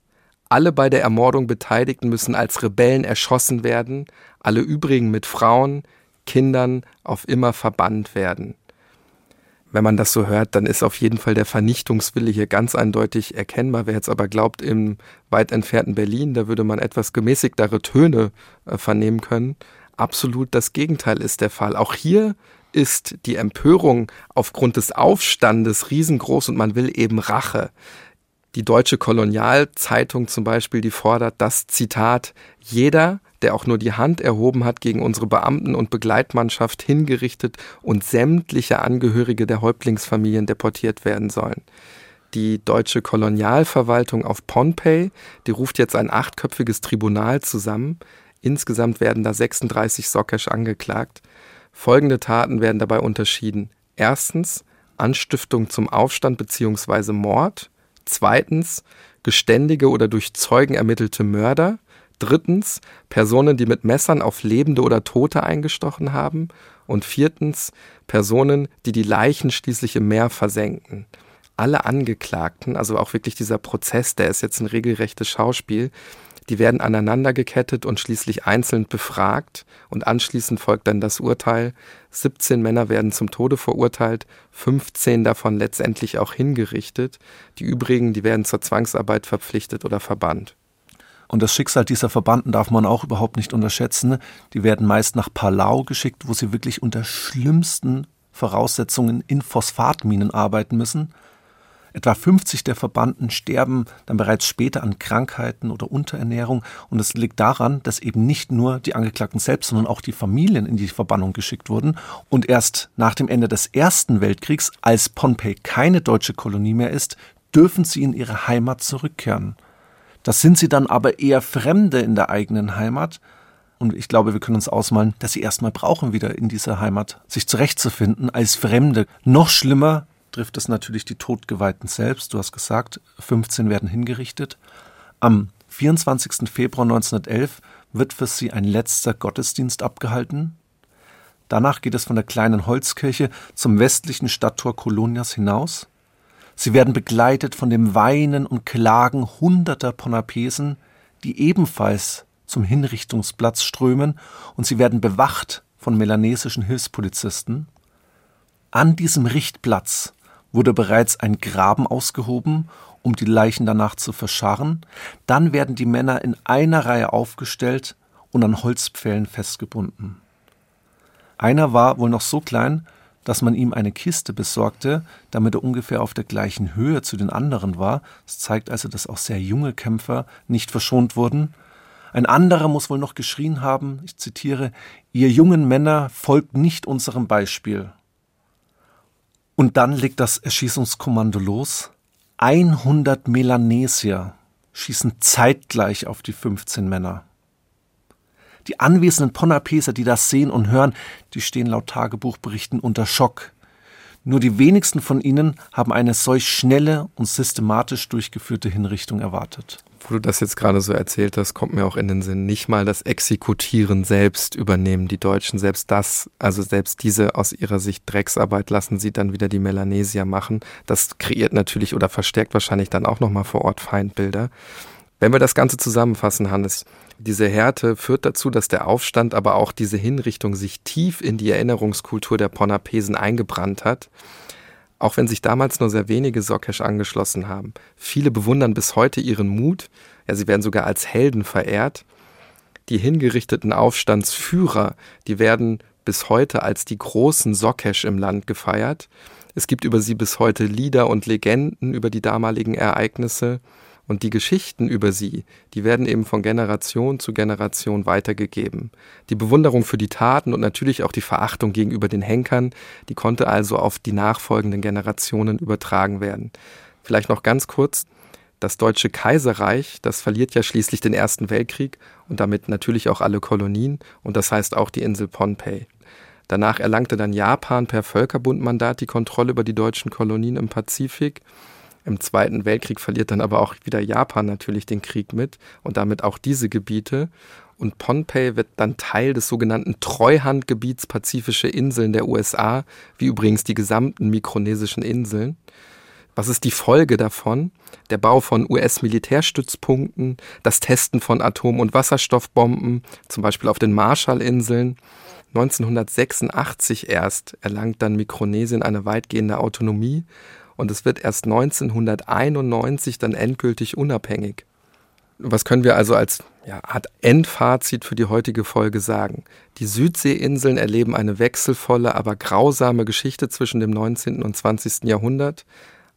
alle bei der Ermordung Beteiligten müssen als Rebellen erschossen werden, alle übrigen mit Frauen, Kindern auf immer verbannt werden. Wenn man das so hört, dann ist auf jeden Fall der Vernichtungswille hier ganz eindeutig erkennbar. Wer jetzt aber glaubt, im weit entfernten Berlin, da würde man etwas gemäßigtere Töne äh, vernehmen können. Absolut das Gegenteil ist der Fall. Auch hier ist die Empörung aufgrund des Aufstandes riesengroß und man will eben Rache. Die Deutsche Kolonialzeitung zum Beispiel, die fordert das Zitat, jeder, der auch nur die Hand erhoben hat gegen unsere Beamten und Begleitmannschaft hingerichtet und sämtliche Angehörige der Häuptlingsfamilien deportiert werden sollen. Die deutsche Kolonialverwaltung auf Pohnpei, die ruft jetzt ein achtköpfiges Tribunal zusammen. Insgesamt werden da 36 Sokesh angeklagt. Folgende Taten werden dabei unterschieden. Erstens Anstiftung zum Aufstand bzw. Mord. Zweitens geständige oder durch Zeugen ermittelte Mörder. Drittens Personen, die mit Messern auf Lebende oder Tote eingestochen haben. Und viertens Personen, die die Leichen schließlich im Meer versenken. Alle Angeklagten, also auch wirklich dieser Prozess, der ist jetzt ein regelrechtes Schauspiel, die werden aneinander gekettet und schließlich einzeln befragt und anschließend folgt dann das Urteil. 17 Männer werden zum Tode verurteilt, 15 davon letztendlich auch hingerichtet. Die übrigen, die werden zur Zwangsarbeit verpflichtet oder verbannt. Und das Schicksal dieser Verbannten darf man auch überhaupt nicht unterschätzen. Die werden meist nach Palau geschickt, wo sie wirklich unter schlimmsten Voraussetzungen in Phosphatminen arbeiten müssen. Etwa 50 der Verbannten sterben dann bereits später an Krankheiten oder Unterernährung. Und es liegt daran, dass eben nicht nur die Angeklagten selbst, sondern auch die Familien in die Verbannung geschickt wurden. Und erst nach dem Ende des Ersten Weltkriegs, als Pohnpei keine deutsche Kolonie mehr ist, dürfen sie in ihre Heimat zurückkehren. Das sind sie dann aber eher Fremde in der eigenen Heimat. Und ich glaube, wir können uns ausmalen, dass sie erstmal brauchen, wieder in dieser Heimat sich zurechtzufinden als Fremde. Noch schlimmer trifft es natürlich die Todgeweihten selbst. Du hast gesagt, 15 werden hingerichtet. Am 24. Februar 1911 wird für sie ein letzter Gottesdienst abgehalten. Danach geht es von der kleinen Holzkirche zum westlichen Stadttor Kolonias hinaus. Sie werden begleitet von dem Weinen und Klagen hunderter Ponapesen, die ebenfalls zum Hinrichtungsplatz strömen, und sie werden bewacht von melanesischen Hilfspolizisten. An diesem Richtplatz wurde bereits ein Graben ausgehoben, um die Leichen danach zu verscharren. Dann werden die Männer in einer Reihe aufgestellt und an Holzpfählen festgebunden. Einer war wohl noch so klein, dass man ihm eine Kiste besorgte, damit er ungefähr auf der gleichen Höhe zu den anderen war. Es zeigt also, dass auch sehr junge Kämpfer nicht verschont wurden. Ein anderer muss wohl noch geschrien haben, ich zitiere, Ihr jungen Männer folgt nicht unserem Beispiel. Und dann legt das Erschießungskommando los. 100 Melanesier schießen zeitgleich auf die 15 Männer. Die anwesenden Ponapeser, die das sehen und hören, die stehen laut Tagebuchberichten unter Schock. Nur die wenigsten von ihnen haben eine solch schnelle und systematisch durchgeführte Hinrichtung erwartet. Wo du das jetzt gerade so erzählt hast, kommt mir auch in den Sinn, nicht mal das Exekutieren selbst übernehmen die Deutschen. Selbst das, also selbst diese aus ihrer Sicht Drecksarbeit lassen sie dann wieder die Melanesier machen. Das kreiert natürlich oder verstärkt wahrscheinlich dann auch nochmal vor Ort Feindbilder. Wenn wir das Ganze zusammenfassen, Hannes, diese Härte führt dazu, dass der Aufstand, aber auch diese Hinrichtung sich tief in die Erinnerungskultur der Ponapesen eingebrannt hat. Auch wenn sich damals nur sehr wenige Sokesh angeschlossen haben. Viele bewundern bis heute ihren Mut, ja, sie werden sogar als Helden verehrt. Die hingerichteten Aufstandsführer, die werden bis heute als die großen Sokesh im Land gefeiert. Es gibt über sie bis heute Lieder und Legenden über die damaligen Ereignisse. Und die Geschichten über sie, die werden eben von Generation zu Generation weitergegeben. Die Bewunderung für die Taten und natürlich auch die Verachtung gegenüber den Henkern, die konnte also auf die nachfolgenden Generationen übertragen werden. Vielleicht noch ganz kurz. Das Deutsche Kaiserreich, das verliert ja schließlich den Ersten Weltkrieg und damit natürlich auch alle Kolonien und das heißt auch die Insel Pohnpei. Danach erlangte dann Japan per Völkerbundmandat die Kontrolle über die deutschen Kolonien im Pazifik. Im Zweiten Weltkrieg verliert dann aber auch wieder Japan natürlich den Krieg mit und damit auch diese Gebiete. Und Pohnpei wird dann Teil des sogenannten Treuhandgebiets Pazifische Inseln der USA, wie übrigens die gesamten mikronesischen Inseln. Was ist die Folge davon? Der Bau von US-Militärstützpunkten, das Testen von Atom- und Wasserstoffbomben, zum Beispiel auf den Marshallinseln. 1986 erst erlangt dann Mikronesien eine weitgehende Autonomie und es wird erst 1991 dann endgültig unabhängig. Was können wir also als ja, Art Endfazit für die heutige Folge sagen? Die Südseeinseln erleben eine wechselvolle, aber grausame Geschichte zwischen dem 19. und 20. Jahrhundert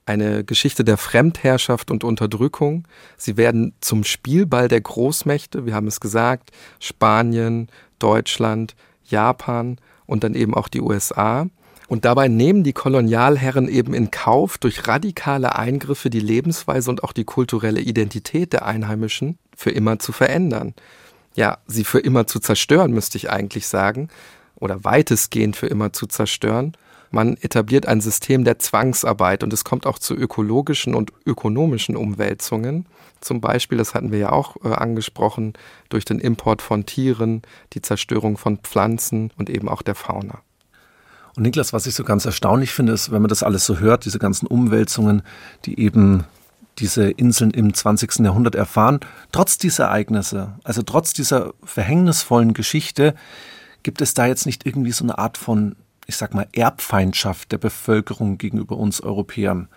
eine Geschichte der Fremdherrschaft und Unterdrückung. Sie werden zum Spielball der Großmächte, wir haben es gesagt, Spanien, Deutschland, Japan und dann eben auch die USA. Und dabei nehmen die Kolonialherren eben in Kauf, durch radikale Eingriffe die Lebensweise und auch die kulturelle Identität der Einheimischen für immer zu verändern. Ja, sie für immer zu zerstören, müsste ich eigentlich sagen, oder weitestgehend für immer zu zerstören. Man etabliert ein System der Zwangsarbeit und es kommt auch zu ökologischen und ökonomischen Umwälzungen. Zum Beispiel, das hatten wir ja auch äh, angesprochen, durch den Import von Tieren, die Zerstörung von Pflanzen und eben auch der Fauna. Und Niklas, was ich so ganz erstaunlich finde, ist, wenn man das alles so hört, diese ganzen Umwälzungen, die eben diese Inseln im 20. Jahrhundert erfahren, trotz dieser Ereignisse, also trotz dieser verhängnisvollen Geschichte, gibt es da jetzt nicht irgendwie so eine Art von ich sag mal, Erbfeindschaft der Bevölkerung gegenüber uns Europäern.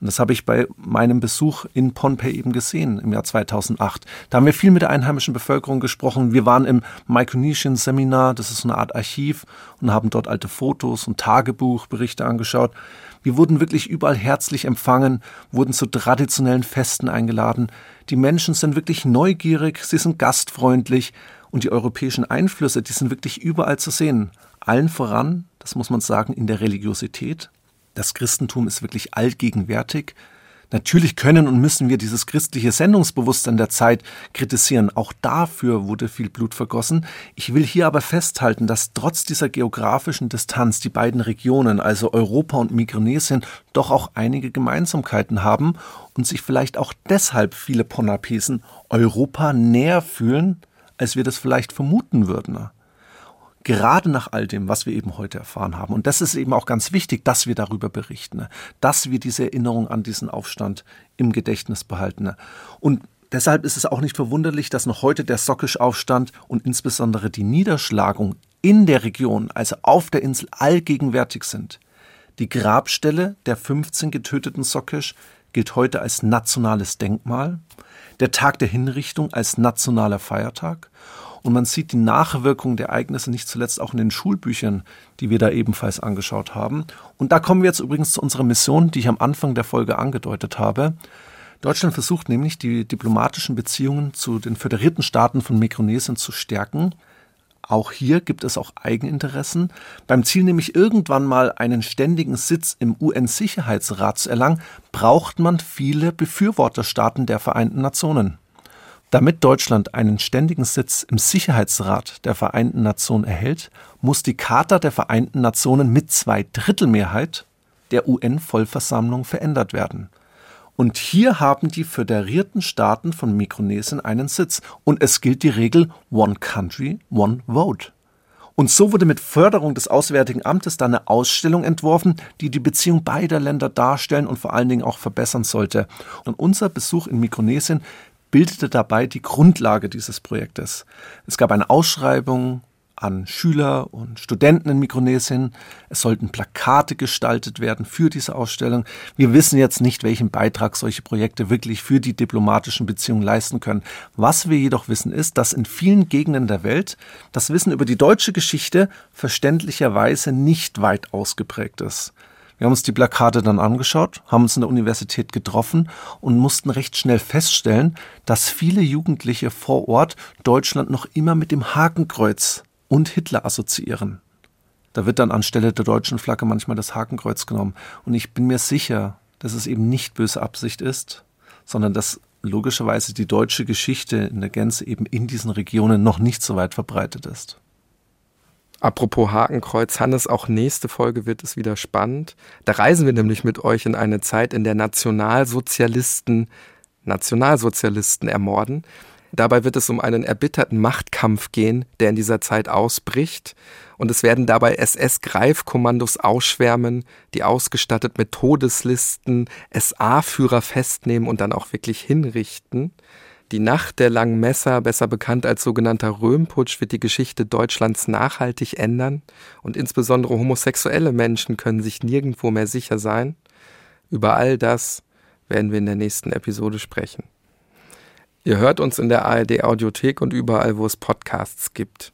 Und das habe ich bei meinem Besuch in Pohnpei eben gesehen im Jahr 2008. Da haben wir viel mit der einheimischen Bevölkerung gesprochen. Wir waren im Micronesian Seminar, das ist so eine Art Archiv, und haben dort alte Fotos und Tagebuchberichte angeschaut. Wir wurden wirklich überall herzlich empfangen, wurden zu traditionellen Festen eingeladen. Die Menschen sind wirklich neugierig, sie sind gastfreundlich und die europäischen Einflüsse, die sind wirklich überall zu sehen. Allen voran das muss man sagen, in der Religiosität. Das Christentum ist wirklich allgegenwärtig. Natürlich können und müssen wir dieses christliche Sendungsbewusstsein der Zeit kritisieren. Auch dafür wurde viel Blut vergossen. Ich will hier aber festhalten, dass trotz dieser geografischen Distanz die beiden Regionen, also Europa und Mikronesien, doch auch einige Gemeinsamkeiten haben und sich vielleicht auch deshalb viele Ponapesen Europa näher fühlen, als wir das vielleicht vermuten würden gerade nach all dem, was wir eben heute erfahren haben. Und das ist eben auch ganz wichtig, dass wir darüber berichten, dass wir diese Erinnerung an diesen Aufstand im Gedächtnis behalten. Und deshalb ist es auch nicht verwunderlich, dass noch heute der Sockisch-Aufstand und insbesondere die Niederschlagung in der Region, also auf der Insel, allgegenwärtig sind. Die Grabstelle der 15 getöteten Sockisch gilt heute als nationales Denkmal, der Tag der Hinrichtung als nationaler Feiertag und man sieht die Nachwirkung der Ereignisse nicht zuletzt auch in den Schulbüchern, die wir da ebenfalls angeschaut haben. Und da kommen wir jetzt übrigens zu unserer Mission, die ich am Anfang der Folge angedeutet habe. Deutschland versucht nämlich, die diplomatischen Beziehungen zu den föderierten Staaten von Mikronesien zu stärken. Auch hier gibt es auch Eigeninteressen. Beim Ziel nämlich irgendwann mal einen ständigen Sitz im UN-Sicherheitsrat zu erlangen, braucht man viele Befürworterstaaten der Vereinten Nationen. Damit Deutschland einen ständigen Sitz im Sicherheitsrat der Vereinten Nationen erhält, muss die Charta der Vereinten Nationen mit Zweidrittelmehrheit der UN-Vollversammlung verändert werden. Und hier haben die föderierten Staaten von Mikronesien einen Sitz. Und es gilt die Regel One Country, One Vote. Und so wurde mit Förderung des Auswärtigen Amtes dann eine Ausstellung entworfen, die die Beziehung beider Länder darstellen und vor allen Dingen auch verbessern sollte. Und unser Besuch in Mikronesien bildete dabei die Grundlage dieses Projektes. Es gab eine Ausschreibung an Schüler und Studenten in Mikronesien. Es sollten Plakate gestaltet werden für diese Ausstellung. Wir wissen jetzt nicht, welchen Beitrag solche Projekte wirklich für die diplomatischen Beziehungen leisten können. Was wir jedoch wissen ist, dass in vielen Gegenden der Welt das Wissen über die deutsche Geschichte verständlicherweise nicht weit ausgeprägt ist. Wir haben uns die Plakate dann angeschaut, haben uns in der Universität getroffen und mussten recht schnell feststellen, dass viele Jugendliche vor Ort Deutschland noch immer mit dem Hakenkreuz und Hitler assoziieren. Da wird dann anstelle der deutschen Flagge manchmal das Hakenkreuz genommen. Und ich bin mir sicher, dass es eben nicht böse Absicht ist, sondern dass logischerweise die deutsche Geschichte in der Gänze eben in diesen Regionen noch nicht so weit verbreitet ist. Apropos Hakenkreuz, Hannes, auch nächste Folge wird es wieder spannend. Da reisen wir nämlich mit euch in eine Zeit, in der Nationalsozialisten Nationalsozialisten ermorden. Dabei wird es um einen erbitterten Machtkampf gehen, der in dieser Zeit ausbricht. Und es werden dabei SS-Greifkommandos ausschwärmen, die ausgestattet mit Todeslisten SA-Führer festnehmen und dann auch wirklich hinrichten. Die Nacht der langen Messer, besser bekannt als sogenannter Röhmputsch, wird die Geschichte Deutschlands nachhaltig ändern und insbesondere homosexuelle Menschen können sich nirgendwo mehr sicher sein. Über all das werden wir in der nächsten Episode sprechen. Ihr hört uns in der ARD Audiothek und überall, wo es Podcasts gibt.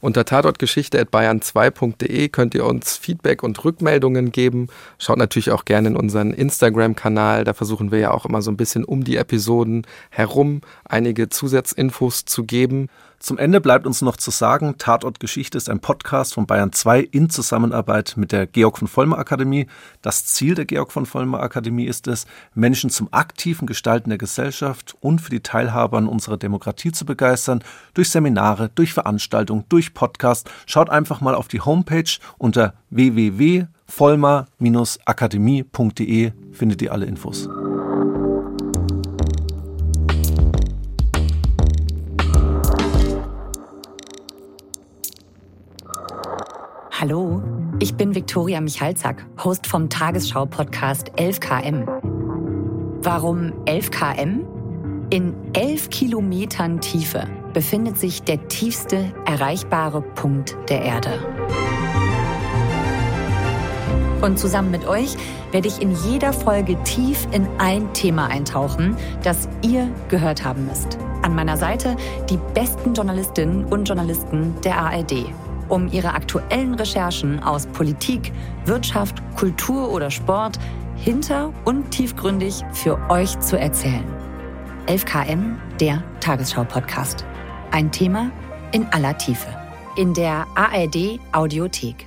Unter tatortgeschichte.bayern2.de könnt ihr uns Feedback und Rückmeldungen geben. Schaut natürlich auch gerne in unseren Instagram-Kanal. Da versuchen wir ja auch immer so ein bisschen um die Episoden herum einige Zusatzinfos zu geben. Zum Ende bleibt uns noch zu sagen, Tatort Geschichte ist ein Podcast von Bayern 2 in Zusammenarbeit mit der Georg von Vollmer Akademie. Das Ziel der Georg von Vollmer Akademie ist es, Menschen zum aktiven Gestalten der Gesellschaft und für die Teilhabe an unserer Demokratie zu begeistern, durch Seminare, durch Veranstaltungen, durch Podcast. Schaut einfach mal auf die Homepage unter www.vollmer-akademie.de findet ihr alle Infos. Hallo, ich bin Viktoria Michalzack, Host vom Tagesschau-Podcast 11KM. Warum 11KM? In 11 Kilometern Tiefe befindet sich der tiefste erreichbare Punkt der Erde. Und zusammen mit euch werde ich in jeder Folge tief in ein Thema eintauchen, das ihr gehört haben müsst. An meiner Seite die besten Journalistinnen und Journalisten der ARD um ihre aktuellen Recherchen aus Politik, Wirtschaft, Kultur oder Sport hinter und tiefgründig für euch zu erzählen. 11KM, der Tagesschau-Podcast. Ein Thema in aller Tiefe. In der ARD Audiothek.